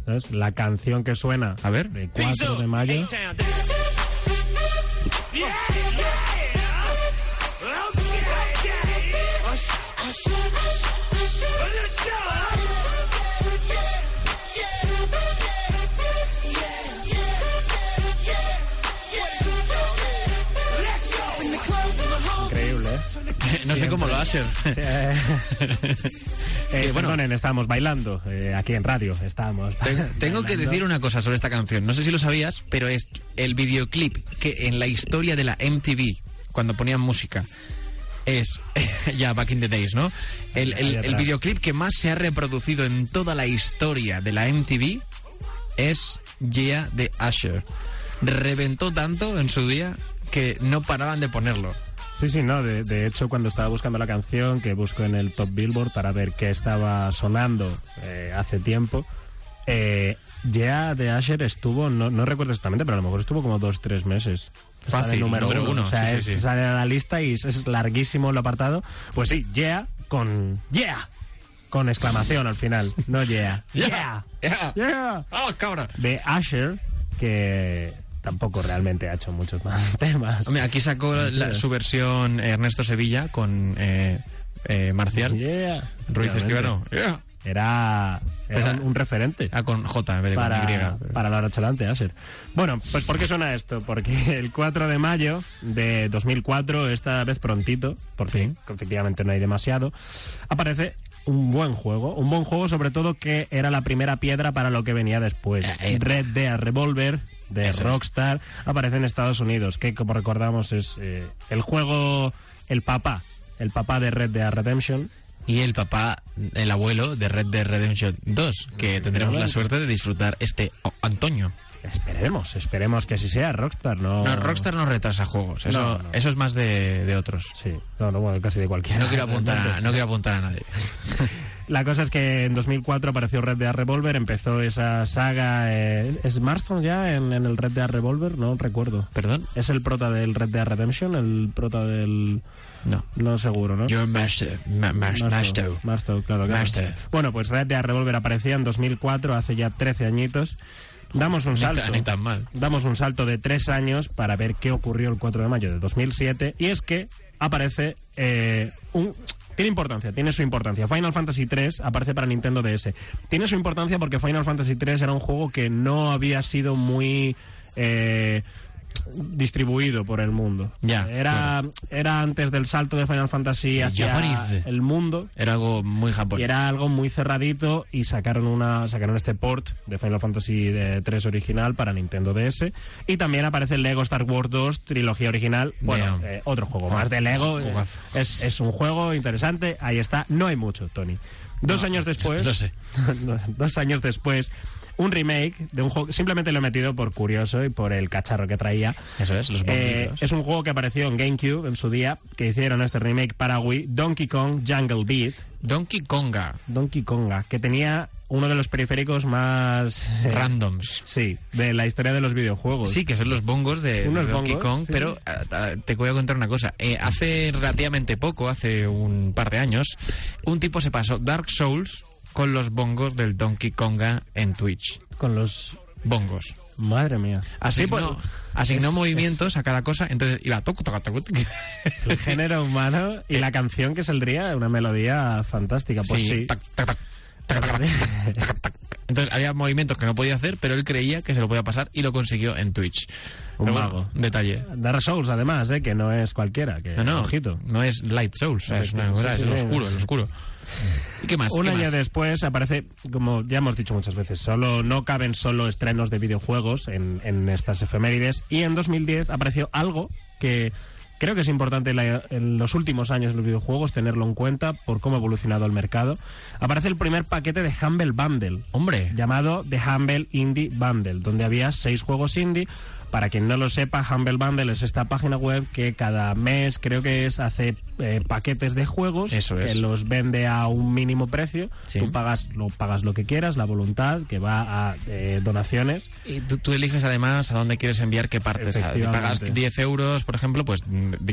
¿Sabes? La canción que suena a ver. de 4 de mayo No sé cómo lo hace. Sí, eh. Perdonen, estábamos bailando eh, aquí en radio. Estábamos. Tengo que decir una cosa sobre esta canción. No sé si lo sabías, pero es el videoclip que en la historia de la MTV, cuando ponían música, es ya back in the days, ¿no? El, el- el videoclip que más se ha reproducido en toda la historia de la MTV es Yeah de Usher. Reventó tanto en su día que no paraban de ponerlo. Sí, sí, no. De, de hecho, cuando estaba buscando la canción, que busco en el Top Billboard para ver qué estaba sonando eh, hace tiempo, eh, ya de Asher estuvo, no, no recuerdo exactamente, pero a lo mejor estuvo como dos, tres meses. Está Fácil, número, número uno. uno, O sea, sí, sí, es- sí. sale a la lista y es, es larguísimo el apartado. Pues sí, Yeah con Yeah. Con exclamación al final, no Yeah. Yeah. Yeah. Yeah. ¡Oh, cabra! De Asher, que tampoco realmente ha hecho muchos más temas. Hombre, aquí sacó la- su versión Ernesto Sevilla con eh, eh, Marcial. Yeah. Ruiz. Escribano. Yeah. Era, era Pues, un, un referente. Ah, con J en vez de para, con Y. para la noche adelante, Aser. Bueno, pues ¿por qué suena esto? Porque el 4 de mayo de 2004, esta vez prontito, porque efectivamente no hay demasiado, aparece un buen juego, un buen juego sobre todo que era la primera piedra para lo que venía después. Eh, eh. Red Dead Revolver de Eso es. Rockstar aparece en Estados Unidos, que como recordamos es eh, el juego, el papá, el papá de Red Dead Redemption. Y el papá, el abuelo de Red Dead Redemption 2, que tendremos la suerte de disfrutar este Antonio. Esperemos, esperemos que así sea. Rockstar no. No, Rockstar no retrasa juegos, eso, No, no. eso es más de, de otros. Sí, no, no, bueno, casi de cualquiera. No quiero apuntar a, no quiero apuntar a nadie. La cosa es que en 2004 apareció Red Dead Revolver, empezó esa saga. eh, ¿Es Marston ya en, en el Red Dead Revolver? No recuerdo. ¿Perdón? ¿Es el prota del Red Dead Redemption? ¿El prota del.? No. No seguro, ¿no? John Master, Ma- Mas- Mastow. Mastow, claro, claro. Mastow. Bueno, pues Red Dead Revolver aparecía en 2004, hace ya 13 añitos. Damos un Ni salto. tan- ni tan mal. Damos un salto de tres años para ver qué ocurrió el 4 de mayo de 2007. Y es que aparece eh, un... Tiene importancia, tiene su importancia. Final Fantasy 3 aparece para Nintendo DS. Tiene su importancia porque Final Fantasy 3 era un juego que no había sido muy... eh, distribuido por el mundo. Ya, Era, era antes del salto de Final Fantasy hacia japonés. el mundo. Era algo muy Y japonés. era algo muy cerradito y sacaron una sacaron este port de Final Fantasy de 3 original para Nintendo DS y también aparece el Lego Star Wars 2 trilogía original. Bueno, eh, otro juego Juego- más de Lego. eh. Es, es un juego interesante, ahí está. No hay mucho, Tony. Dos años después, lo sé. dos años después, un remake de un juego. Simplemente lo he metido por curioso y por el cacharro que traía. Eso es, los Eh, es un juego que apareció en GameCube en su día, que hicieron este remake para Wii, Donkey Kong Jungle Beat. Donkey Konga. Donkey Konga, que tenía uno de los periféricos más... eh, Randoms. Sí, de la historia de los videojuegos. Sí, que son los bongos de, Donkey bongos, Kong, sí. pero ah, ah, te voy a contar una cosa. Eh, hace relativamente poco, hace un par de años, un tipo se pasó Dark Souls con los bongos del Donkey Konga en Twitch. Con los bongos. Madre mía. Asignó, Sí, pues, asignó es- movimientos a cada cosa, entonces iba toc, toc, toc, toc. El género humano y la canción que saldría, una melodía fantástica. Pues sí. Sí, tac, tac, tac, Entonces había movimientos que no podía hacer, pero él creía que se lo podía pasar y lo consiguió en Twitch. Un Pero mago. bueno, detalle. Dark Souls, además, ¿eh? que no es cualquiera. Que, No, no, Ojito. no es Light Souls, es, una, Sí, es sí, lo sí. oscuro, es lo oscuro. ¿Y qué más? Un ¿Qué año más? después aparece, como ya hemos dicho muchas veces, solo no caben solo estrenos de videojuegos en, en estas efemérides. Y en 2010 apareció algo que creo que es importante la- en los últimos años de los videojuegos tenerlo en cuenta por cómo ha evolucionado el mercado. Aparece el primer paquete de Humble Bundle. Hombre. Llamado The Humble Indie Bundle, donde había seis juegos indie. Para quien no lo sepa, Humble Bundle es esta página web que cada mes, creo que es, hace eh, paquetes de juegos Eso que es. los vende a un mínimo precio. Sí. Tú pagas lo, pagas lo que quieras, la voluntad, que va a eh, donaciones. Y tú, tú eliges además a dónde quieres enviar qué partes. Si pagas 10 euros, por ejemplo, pues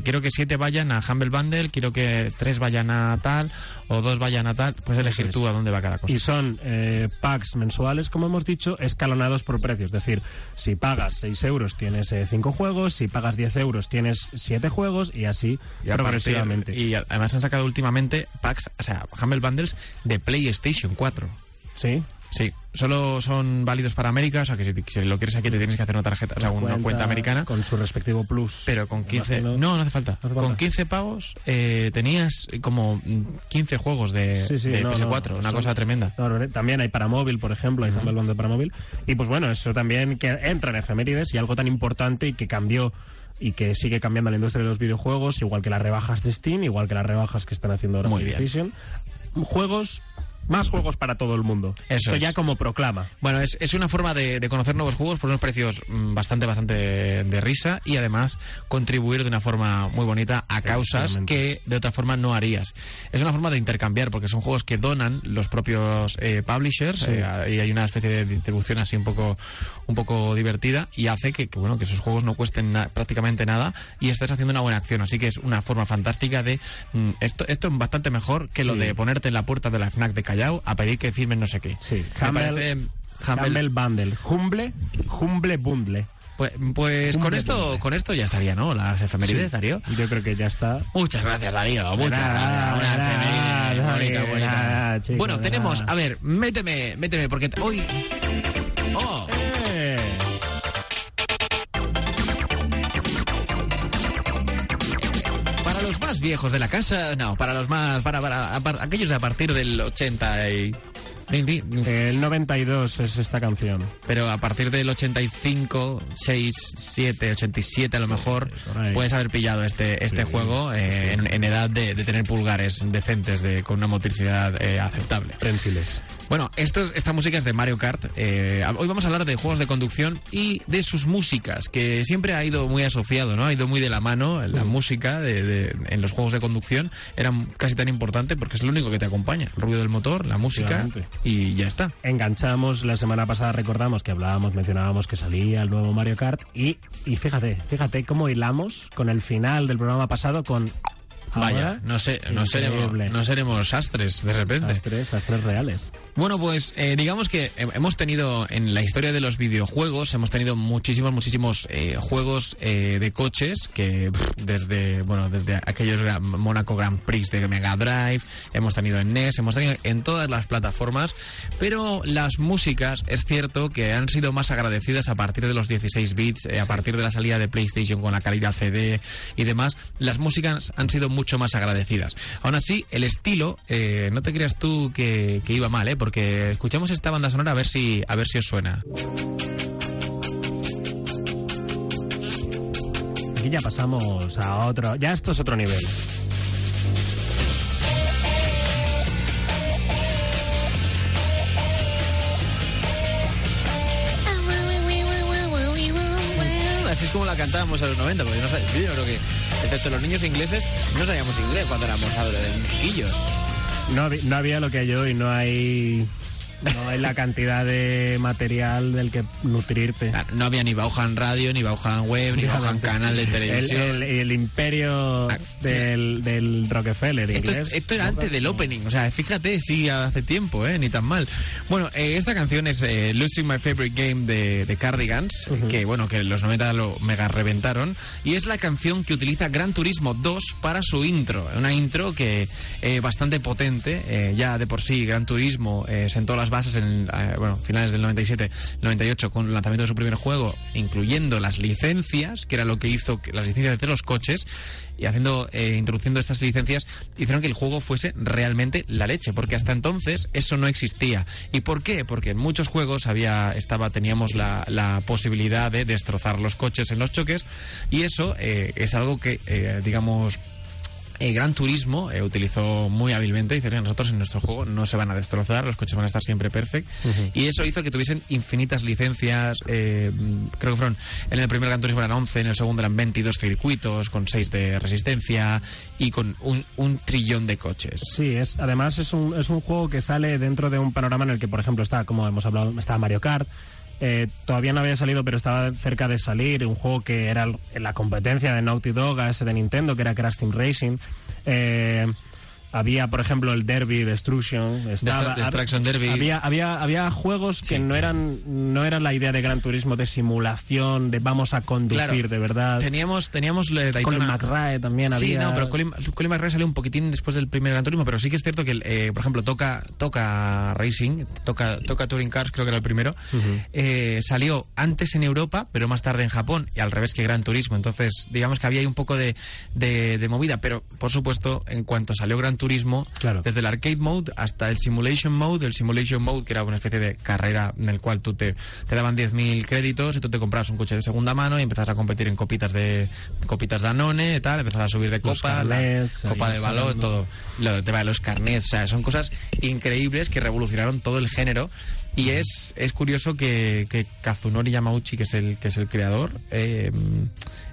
quiero que 7 vayan a Humble Bundle, quiero que 3 vayan a tal o 2 vayan a tal. Pues elegir tú a dónde va cada cosa. Y son eh, packs mensuales, como hemos dicho, escalonados por precio. Es decir, si pagas 6 euros tienes 5 juegos, si pagas 10 euros tienes 7 juegos y así Y progresivamente. partir- y además han sacado últimamente packs, o sea, Humble Bundles de PlayStation 4. ¿Sí? Sí, solo son válidos para América, o sea que si, si lo quieres aquí te tienes que hacer una tarjeta, o sea, una cuenta, americana. Con su respectivo plus. Pero con 15... Imagino- No, no hace falta. hace Con falta. 15 pavos eh, tenías como mm, 15 juegos de, Sí, sí, de no, PS4, no, una cosa tremenda. también hay para móvil, por ejemplo, hay Humble Bundle para móvil. Y pues bueno, eso también que entra en efemérides y algo tan importante y que cambió y que sigue cambiando la industria de los videojuegos, igual que las rebajas de Steam, igual que las rebajas que están haciendo ahora Muy bien. Juegos, más juegos para todo el mundo. Eso Esto ya como proclama. Bueno, es, es una forma de, de conocer nuevos juegos por unos precios mm, bastante, bastante de, de risa y además contribuir de una forma muy bonita a causas que de otra forma no harías. Es una forma de intercambiar porque son juegos que donan los propios eh, publishers Sí. eh, y hay una especie de distribución así un poco, un poco divertida y hace que, que, bueno, que esos juegos no cuesten na- prácticamente nada y estés haciendo una buena acción. Así que es una forma fantástica de... mm, esto, esto es bastante mejor que lo de ponerte en la puerta de la FNAC de Callao a pedir que firmen no sé qué. Sí, Humble- parece- Bundle. Humble, Humble Bundle. Pues, pues con esto con esto ya estaría, ¿no? Las efemérides, Sí. Darío. Yo creo que ya está. Muchas gracias, Darío. Muchas gracias. Una efeméride bonita, chico, bueno, tenemos, a ver, méteme, méteme, porque hoy. Viejos de la casa, no, para los más, para, para, a par- aquellos a partir del 80 y... El 92 es esta canción. Pero a partir del 85, 6, 7, 87 a lo mejor, puedes haber pillado este, este Sí, juego sí, eh. En, en edad de, de tener pulgares decentes, de, con una motricidad eh, aceptable. Prensiles. Bueno, esto es- esta música es de Mario Kart. Eh, hoy vamos a hablar de juegos de conducción y de sus músicas, que siempre ha ido muy asociado, ¿no? Ha ido muy de la mano la Mm. música de, de- en los juegos de conducción. Era casi tan importante porque es lo único que te acompaña. El ruido del motor, la música. Y ya está. Enganchamos, la semana pasada recordamos que hablábamos, mencionábamos que salía el nuevo Mario Kart y, y fíjate, fíjate cómo hilamos con el final del programa pasado con... Vaya, no sé, no seremos, no seremos sastres de repente. Sastres, sastres reales. Bueno, pues eh, digamos que he- hemos tenido en la historia de los videojuegos, hemos tenido muchísimos, muchísimos eh, juegos eh, de coches que pff, desde, bueno, desde aquellos gra- Monaco Grand Prix de Mega Drive, hemos tenido en NES, hemos tenido en todas las plataformas, pero las músicas es cierto que han sido más agradecidas a partir de los 16 bits, eh, a partir de la salida de PlayStation con la calidad CD y demás, las músicas han sido mucho más agradecidas. Aún así, el estilo, eh, no te creas tú que, que iba mal, ¿eh? porque escuchamos esta banda sonora a ver si, a ver si os suena. Aquí ya pasamos a otro... Ya esto es otro nivel. Así es como la cantábamos en los 90, porque no sabíamos, yo creo que, excepto los niños ingleses, no sabíamos inglés cuando éramos adolescentes, chiquillos. No, no había lo que hay hoy, no hay... No hay la cantidad de material del que nutrirte. No había ni Bauhan Radio, ni Bauhan Web, ni Bauhan Canal de El, televisión. el- el imperio del, del Rockefeller Esto, inglés. esto era antes del opening, o sea, fíjate, sí, hace tiempo, ¿eh? Ni tan mal. Bueno, eh, esta canción es eh, Losing My Favorite Game de, de Cardigans, que bueno, que en los 90 lo mega reventaron, y es la canción que utiliza Gran Turismo 2 para su intro. Una intro que eh, bastante potente, eh, ya de por sí Gran Turismo eh, sentó las en eh, bueno, finales del 97, 98 con el lanzamiento de su primer juego, incluyendo las licencias, que era lo que hizo que, las licencias de los coches y haciendo eh, introduciendo estas licencias hicieron que el juego fuese realmente la leche, porque hasta entonces eso no existía. ¿Y por qué? Porque en muchos juegos había estaba teníamos la, la posibilidad de destrozar los coches en los choques y eso eh, es algo que eh, digamos eh, Gran Turismo eh, utilizó muy hábilmente. Dice, nosotros en nuestro juego no se van a destrozar, los coches van a estar siempre perfect. Y eso hizo que tuviesen infinitas licencias. eh, creo que fueron, en el primer Gran Turismo eran 11, en el segundo eran 22 circuitos, con 6 de resistencia y con un, un trillón de coches. Sí, es, además es un, es un juego que sale dentro de un panorama en el que, por ejemplo, está, como hemos hablado, está Mario Kart. Eh, todavía no había salido, pero estaba cerca de salir. Un juego que era la competencia de Naughty Dog a ese de Nintendo, que era Crash Team Racing. Eh, había, por ejemplo, el Derby Destruction. Estaba, Destruction Derby. Había, había, había juegos que no eran no era la idea de Gran Turismo de simulación, de vamos a conducir Claro. de verdad. Teníamos, teníamos la Colin McRae también Sí, había. no, pero Colin, Colin McRae salió un poquitín después del primer Gran Turismo, pero sí que es cierto que, eh, por ejemplo, toca, toca Racing, toca, toca Touring Cars, creo que era el primero, eh, salió antes en Europa, pero más tarde en Japón, y al revés que Gran Turismo. Entonces, digamos que había ahí un poco de, de- de movida, pero por supuesto, en cuanto salió Gran Turismo, desde el arcade mode hasta el simulation mode, el simulation mode, que era una especie de carrera en el cual tú te, te daban 10.000 créditos y tú te comprabas un coche de segunda mano y empezabas a competir en copitas de copitas Danone y tal, empezabas a subir de copa, la carnets, copa ahí de sacando. todo, lo, te va los carnets, o sea, son cosas increíbles que revolucionaron todo el género. Y es, es curioso que, que Kazunori Yamauchi, que es el que es el creador, eh,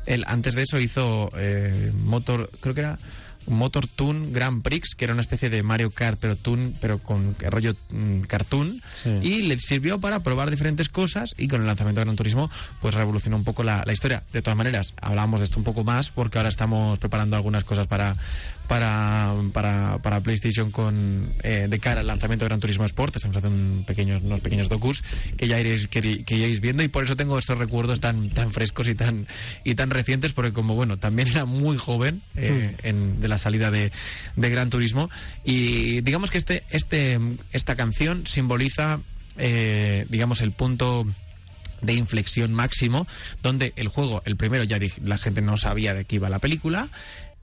él antes de eso hizo eh, Motor, creo que era Motor Toon Grand Prix, que era una especie de Mario Kart, pero Toon, pero con rollo mm, cartoon, y le sirvió para probar diferentes cosas y con el lanzamiento de Gran Turismo, pues revolucionó un poco la, la historia. De todas maneras, hablábamos de esto un poco más porque ahora estamos preparando algunas cosas para para, para, para PlayStation con eh, de cara al lanzamiento de Gran Turismo Sport. Estamos haciendo un pequeños, unos pequeños docus que ya iréis, que, que iréis viendo y por eso tengo estos recuerdos tan, tan frescos y tan, y tan recientes porque como bueno, también era muy joven eh, en, de la salida de, de Gran Turismo y digamos que este, este, esta canción simboliza eh, digamos el punto de inflexión máximo, donde el juego, el primero, ya dije, la gente no sabía de qué iba la película,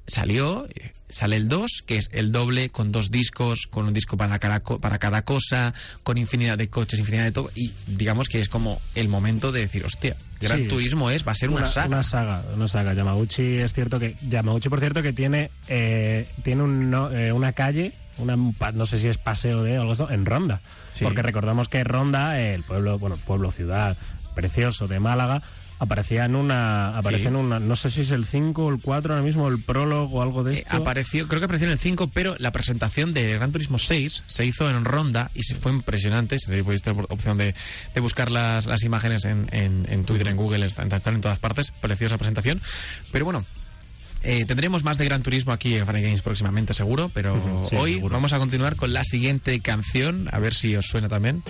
salió, eh, sale el 2, que es el doble, con dos discos, con un disco para cada, para cada cosa, con infinidad de coches, infinidad de todo, y digamos que es como el momento de decir, hostia, Gran Sí, Turismo es, va a ser una, saga. Una saga, una saga. Yamauchi es cierto que Yamauchi, por cierto, que tiene eh, tiene un, no- eh, una calle, una no sé si es paseo de algo en Ronda, Sí. porque recordamos que Ronda, el pueblo, bueno, pueblo ciudad precioso de Málaga. Aparecía en una, aparece Sí. en una, no sé si es el 5 o el 4 ahora mismo, el prólogo o algo de Eh, esto. apareció, creo que apareció en el 5, pero la presentación de Gran Turismo 6 se hizo en Ronda y se fue impresionante. Si podéis tener opción de, de buscar las, las imágenes en, en, en Twitter, en Google, están, están en todas partes. Preciosa presentación. Pero bueno. eh, tendremos más de Gran Turismo aquí en Funny Games próximamente, seguro, pero sí, hoy seguro. vamos a continuar con la siguiente canción, a ver si os suena también.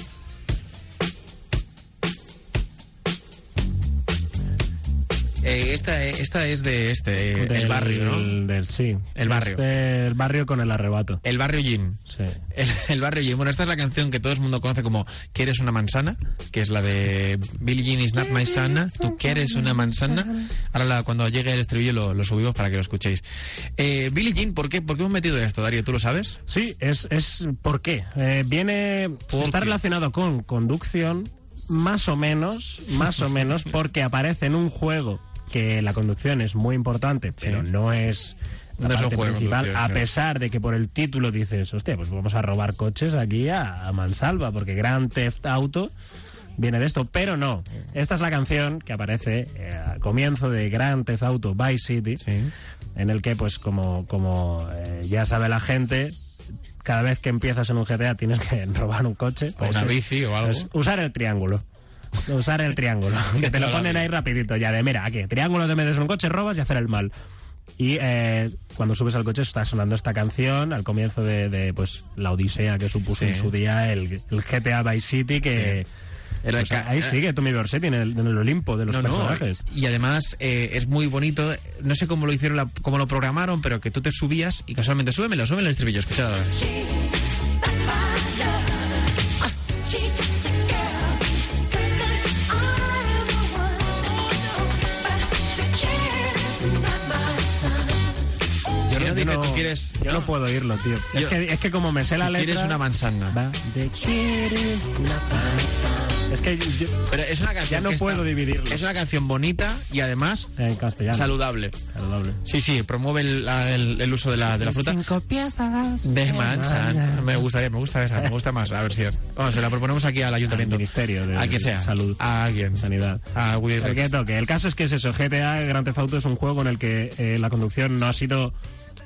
Eh, esta, esta es de este, eh, el barrio, ¿no? del- sí. El barrio. este- el barrio con el arrebato. El barrio Jin. Sí. El, el barrio Jin. Bueno, esta es la canción que todo el mundo conoce como ¿Quieres una manzana? Que es la de Billie Jean is not my sana. ¿Tú quieres una manzana? Ahora la- cuando llegue el estribillo lo, lo subimos para que lo escuchéis. Eh, Billie Jean, ¿por qué, ¿por qué hemos metido esto, Darío? ¿Tú lo sabes? Sí, es, es ¿por qué? Eh, viene está qué? relacionado con conducción más o menos, más o menos porque aparece en un juego que la conducción es muy importante, pero no es la No parte principal, a pesar de que por el título dices, hostia, pues vamos a robar coches aquí a, a mansalva, porque Grand Theft Auto viene de esto, pero no. Esta es la canción que aparece eh, al comienzo de Grand Theft Auto Vice City, en el que, pues, como, como eh, ya sabe la gente, cada vez que empiezas en un GTA tienes que robar un coche. O una es- bici o algo. usar el triángulo. Usar el triángulo. que te lo ponen ahí rapidito ya de, mira, aquí, triángulo te metes en un coche, robas y hacer el mal. Y eh, cuando subes al coche está sonando esta canción al comienzo de, de, pues la odisea que supuso Sí. en su día el, el GTA Vice City que... Sí. Era pues, ahí sigue Tommy Versetti en el, en el Olimpo de los No, no, personajes. y además eh, es muy bonito. No sé cómo lo hicieron, la- cómo lo programaron, pero que tú te subías y casualmente súbemelo, súbemelo el estribillo, escuchad dice, no, tú quieres- yo no puedo oírlo, tío. Es Yo- que, es que como me sé la letra... quieres una manzana. Va de quieres una manzana. Es que yo Pero es una canción ya no que puedo está- dividirlo. Es una canción bonita y además en castellano. saludable. Saludable. Sí, sí, promueve el, el- el uso de la, de la fruta. Cinco piezas De manzana. Me gustaría, me gusta esa, me gusta más la versión. Vamos, se la proponemos aquí al ayuntamiento. Ministerio de a quien sea. Salud. A alguien. Sanidad. A Willy El que toque. El caso es que es eso. GTA Grand Theft Auto es un juego en el que eh, la conducción no ha sido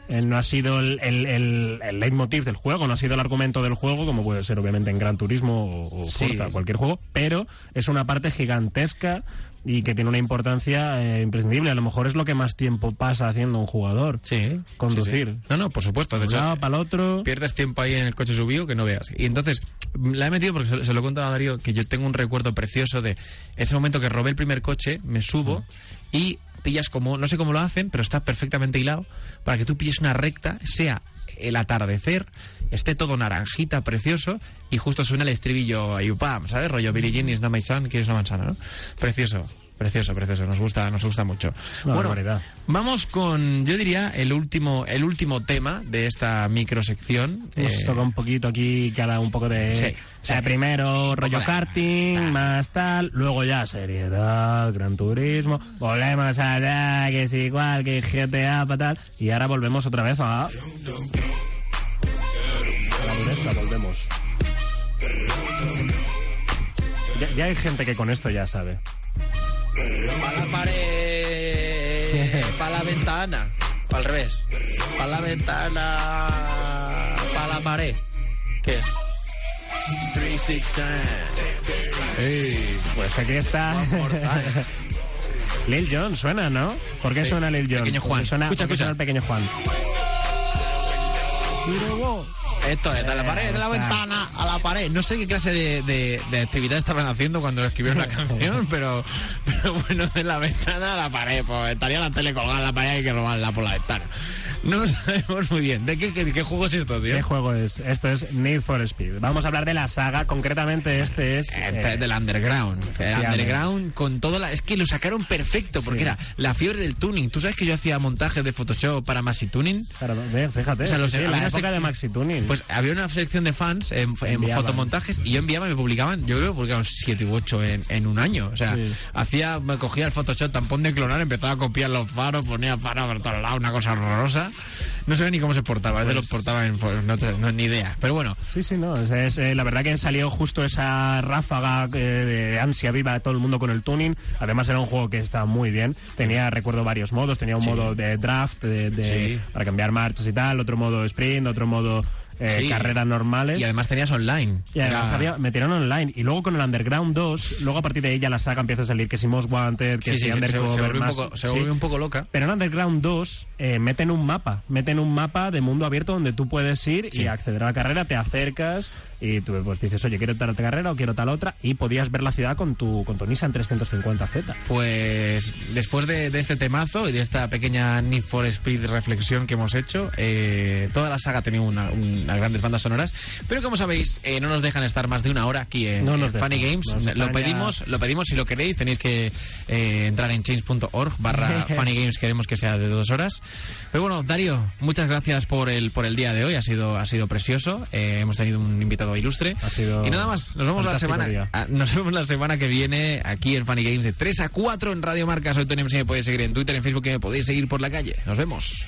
no ha sido el, el, el, el leitmotiv del juego, no ha sido el argumento del juego, como puede ser obviamente en Gran Turismo o, o Sí. Forza, cualquier juego, pero es una parte gigantesca y que tiene una importancia eh, imprescindible. A lo mejor es lo que más tiempo pasa haciendo un jugador. Sí. Conducir. sí, sí. No, no, por supuesto. De hecho, lado para el otro. pierdes tiempo ahí en el coche subido que no veas. Y entonces, la he metido porque se, se lo he contado a Darío, que yo tengo un recuerdo precioso de ese momento que robé el primer coche, me subo y pillas como, no sé cómo lo hacen, pero está perfectamente hilado para que tú pilles una recta, sea el atardecer, esté todo naranjita, precioso, y justo suena el estribillo ahí, pam, ¿sabes? Rollo Billie Jean not my son, quieres una manzana, ¿no? Precioso. Precioso, precioso, nos gusta, nos gusta mucho. Una bueno, barbaridad. vamos con, yo diría, el último, el último tema de esta microsección. Nos Eh, toca un poquito aquí cada un poco de... Sí, o sea, sí. primero rollo karting, más tal, luego ya seriedad, gran turismo, volvemos a hablar que es igual que GTA, para tal, y ahora volvemos otra vez a... a la dureza, volvemos. Ya, ya hay gente que con esto ya sabe. Para la pared, para la ventana, para al revés, para la ventana, para la pared. ¿Qué es? 369. Ey, Pues aquí está... Lil Jon suena, ¿no? ¿Por qué Sí, suena Lil Jon? Pequeño Porque Juan. Suena, Escucha, porque escucha. suena el pequeño Juan. Esto es, de la pared, de la ventana, a la pared. No sé qué clase de, de, de actividad estaban haciendo cuando escribieron la canción, pero, pero bueno, de la ventana a la pared. Pues estaría la tele colgada en la pared y hay que robarla por la ventana. No sabemos muy bien. ¿De qué, qué, qué juego es esto, tío? ¿Qué juego es? Esto es Need for Speed. Vamos a hablar de la saga, concretamente este es... Este eh, del Underground. El efectivamente. Underground con toda la... Es que lo sacaron perfecto, porque Sí. era la fiebre del tuning. ¿Tú sabes que yo hacía montajes de Photoshop para Maxi Tuning? Claro, fíjate, O sea, sí, los- sí, había la época de Maxi Tuning. Pues había una sección de fans en, en fotomontajes y yo enviaba y me publicaban, yo creo que publicaban 7 u 8 en, en un año. O sea, Sí. hacía, me cogía el Photoshop tampón de clonar, empezaba a copiar los faros, ponía faros por todos lados, una cosa horrorosa. No sé ni cómo se portaba, a veces Pues- los portaba en... No, no, ni idea. Pero bueno, Sí, sí, no. es- es, eh, la verdad que salió justo esa ráfaga eh, de ansia viva de todo el mundo con el tuning. Además era un juego que estaba muy bien. Tenía, recuerdo, varios modos. Tenía un Sí. modo de draft de, de- Sí. para cambiar marchas y tal, otro modo sprint, otro modo eh, Sí. carreras normales. y además tenías online. Y además Era- había- metieron online. Y luego con el Underground 2, luego a partir de ahí ya la saga empieza a salir que si Most Wanted, que Sí, si sí, se, se Undercover, un poco, se volvió un poco loca. Pero en Underground 2 eh, meten un mapa, meten un mapa de mundo abierto donde tú puedes ir y acceder a la carrera, te acercas y tú pues dices, oye, quiero tal carrera o quiero tal otra y podías ver la ciudad con tu, con tu Nissan 350Z. Pues después de, de este temazo y de esta pequeña Need for Speed reflexión que hemos hecho, eh, toda la saga ha tenido una- unas grandes bandas sonoras, pero como sabéis, eh, no nos dejan estar más de una hora aquí en, No nos en Funny. Games. Nos Lo pedimos, lo pedimos si lo queréis, tenéis que eh, entrar en change.org barra Funny Games, queremos que sea de dos horas. Pero bueno, Darío, muchas gracias por el por el día de hoy, ha sido, ha sido precioso, eh, hemos tenido un invitado ilustre. Ha sido y nada más, nos vemos la semana. Ah, Nos vemos la semana que viene aquí en Funny Games de 3 a 4 en Radio Marca. Soy Tony MC, me podéis seguir en Twitter, en Facebook y me podéis seguir por la calle. Nos vemos.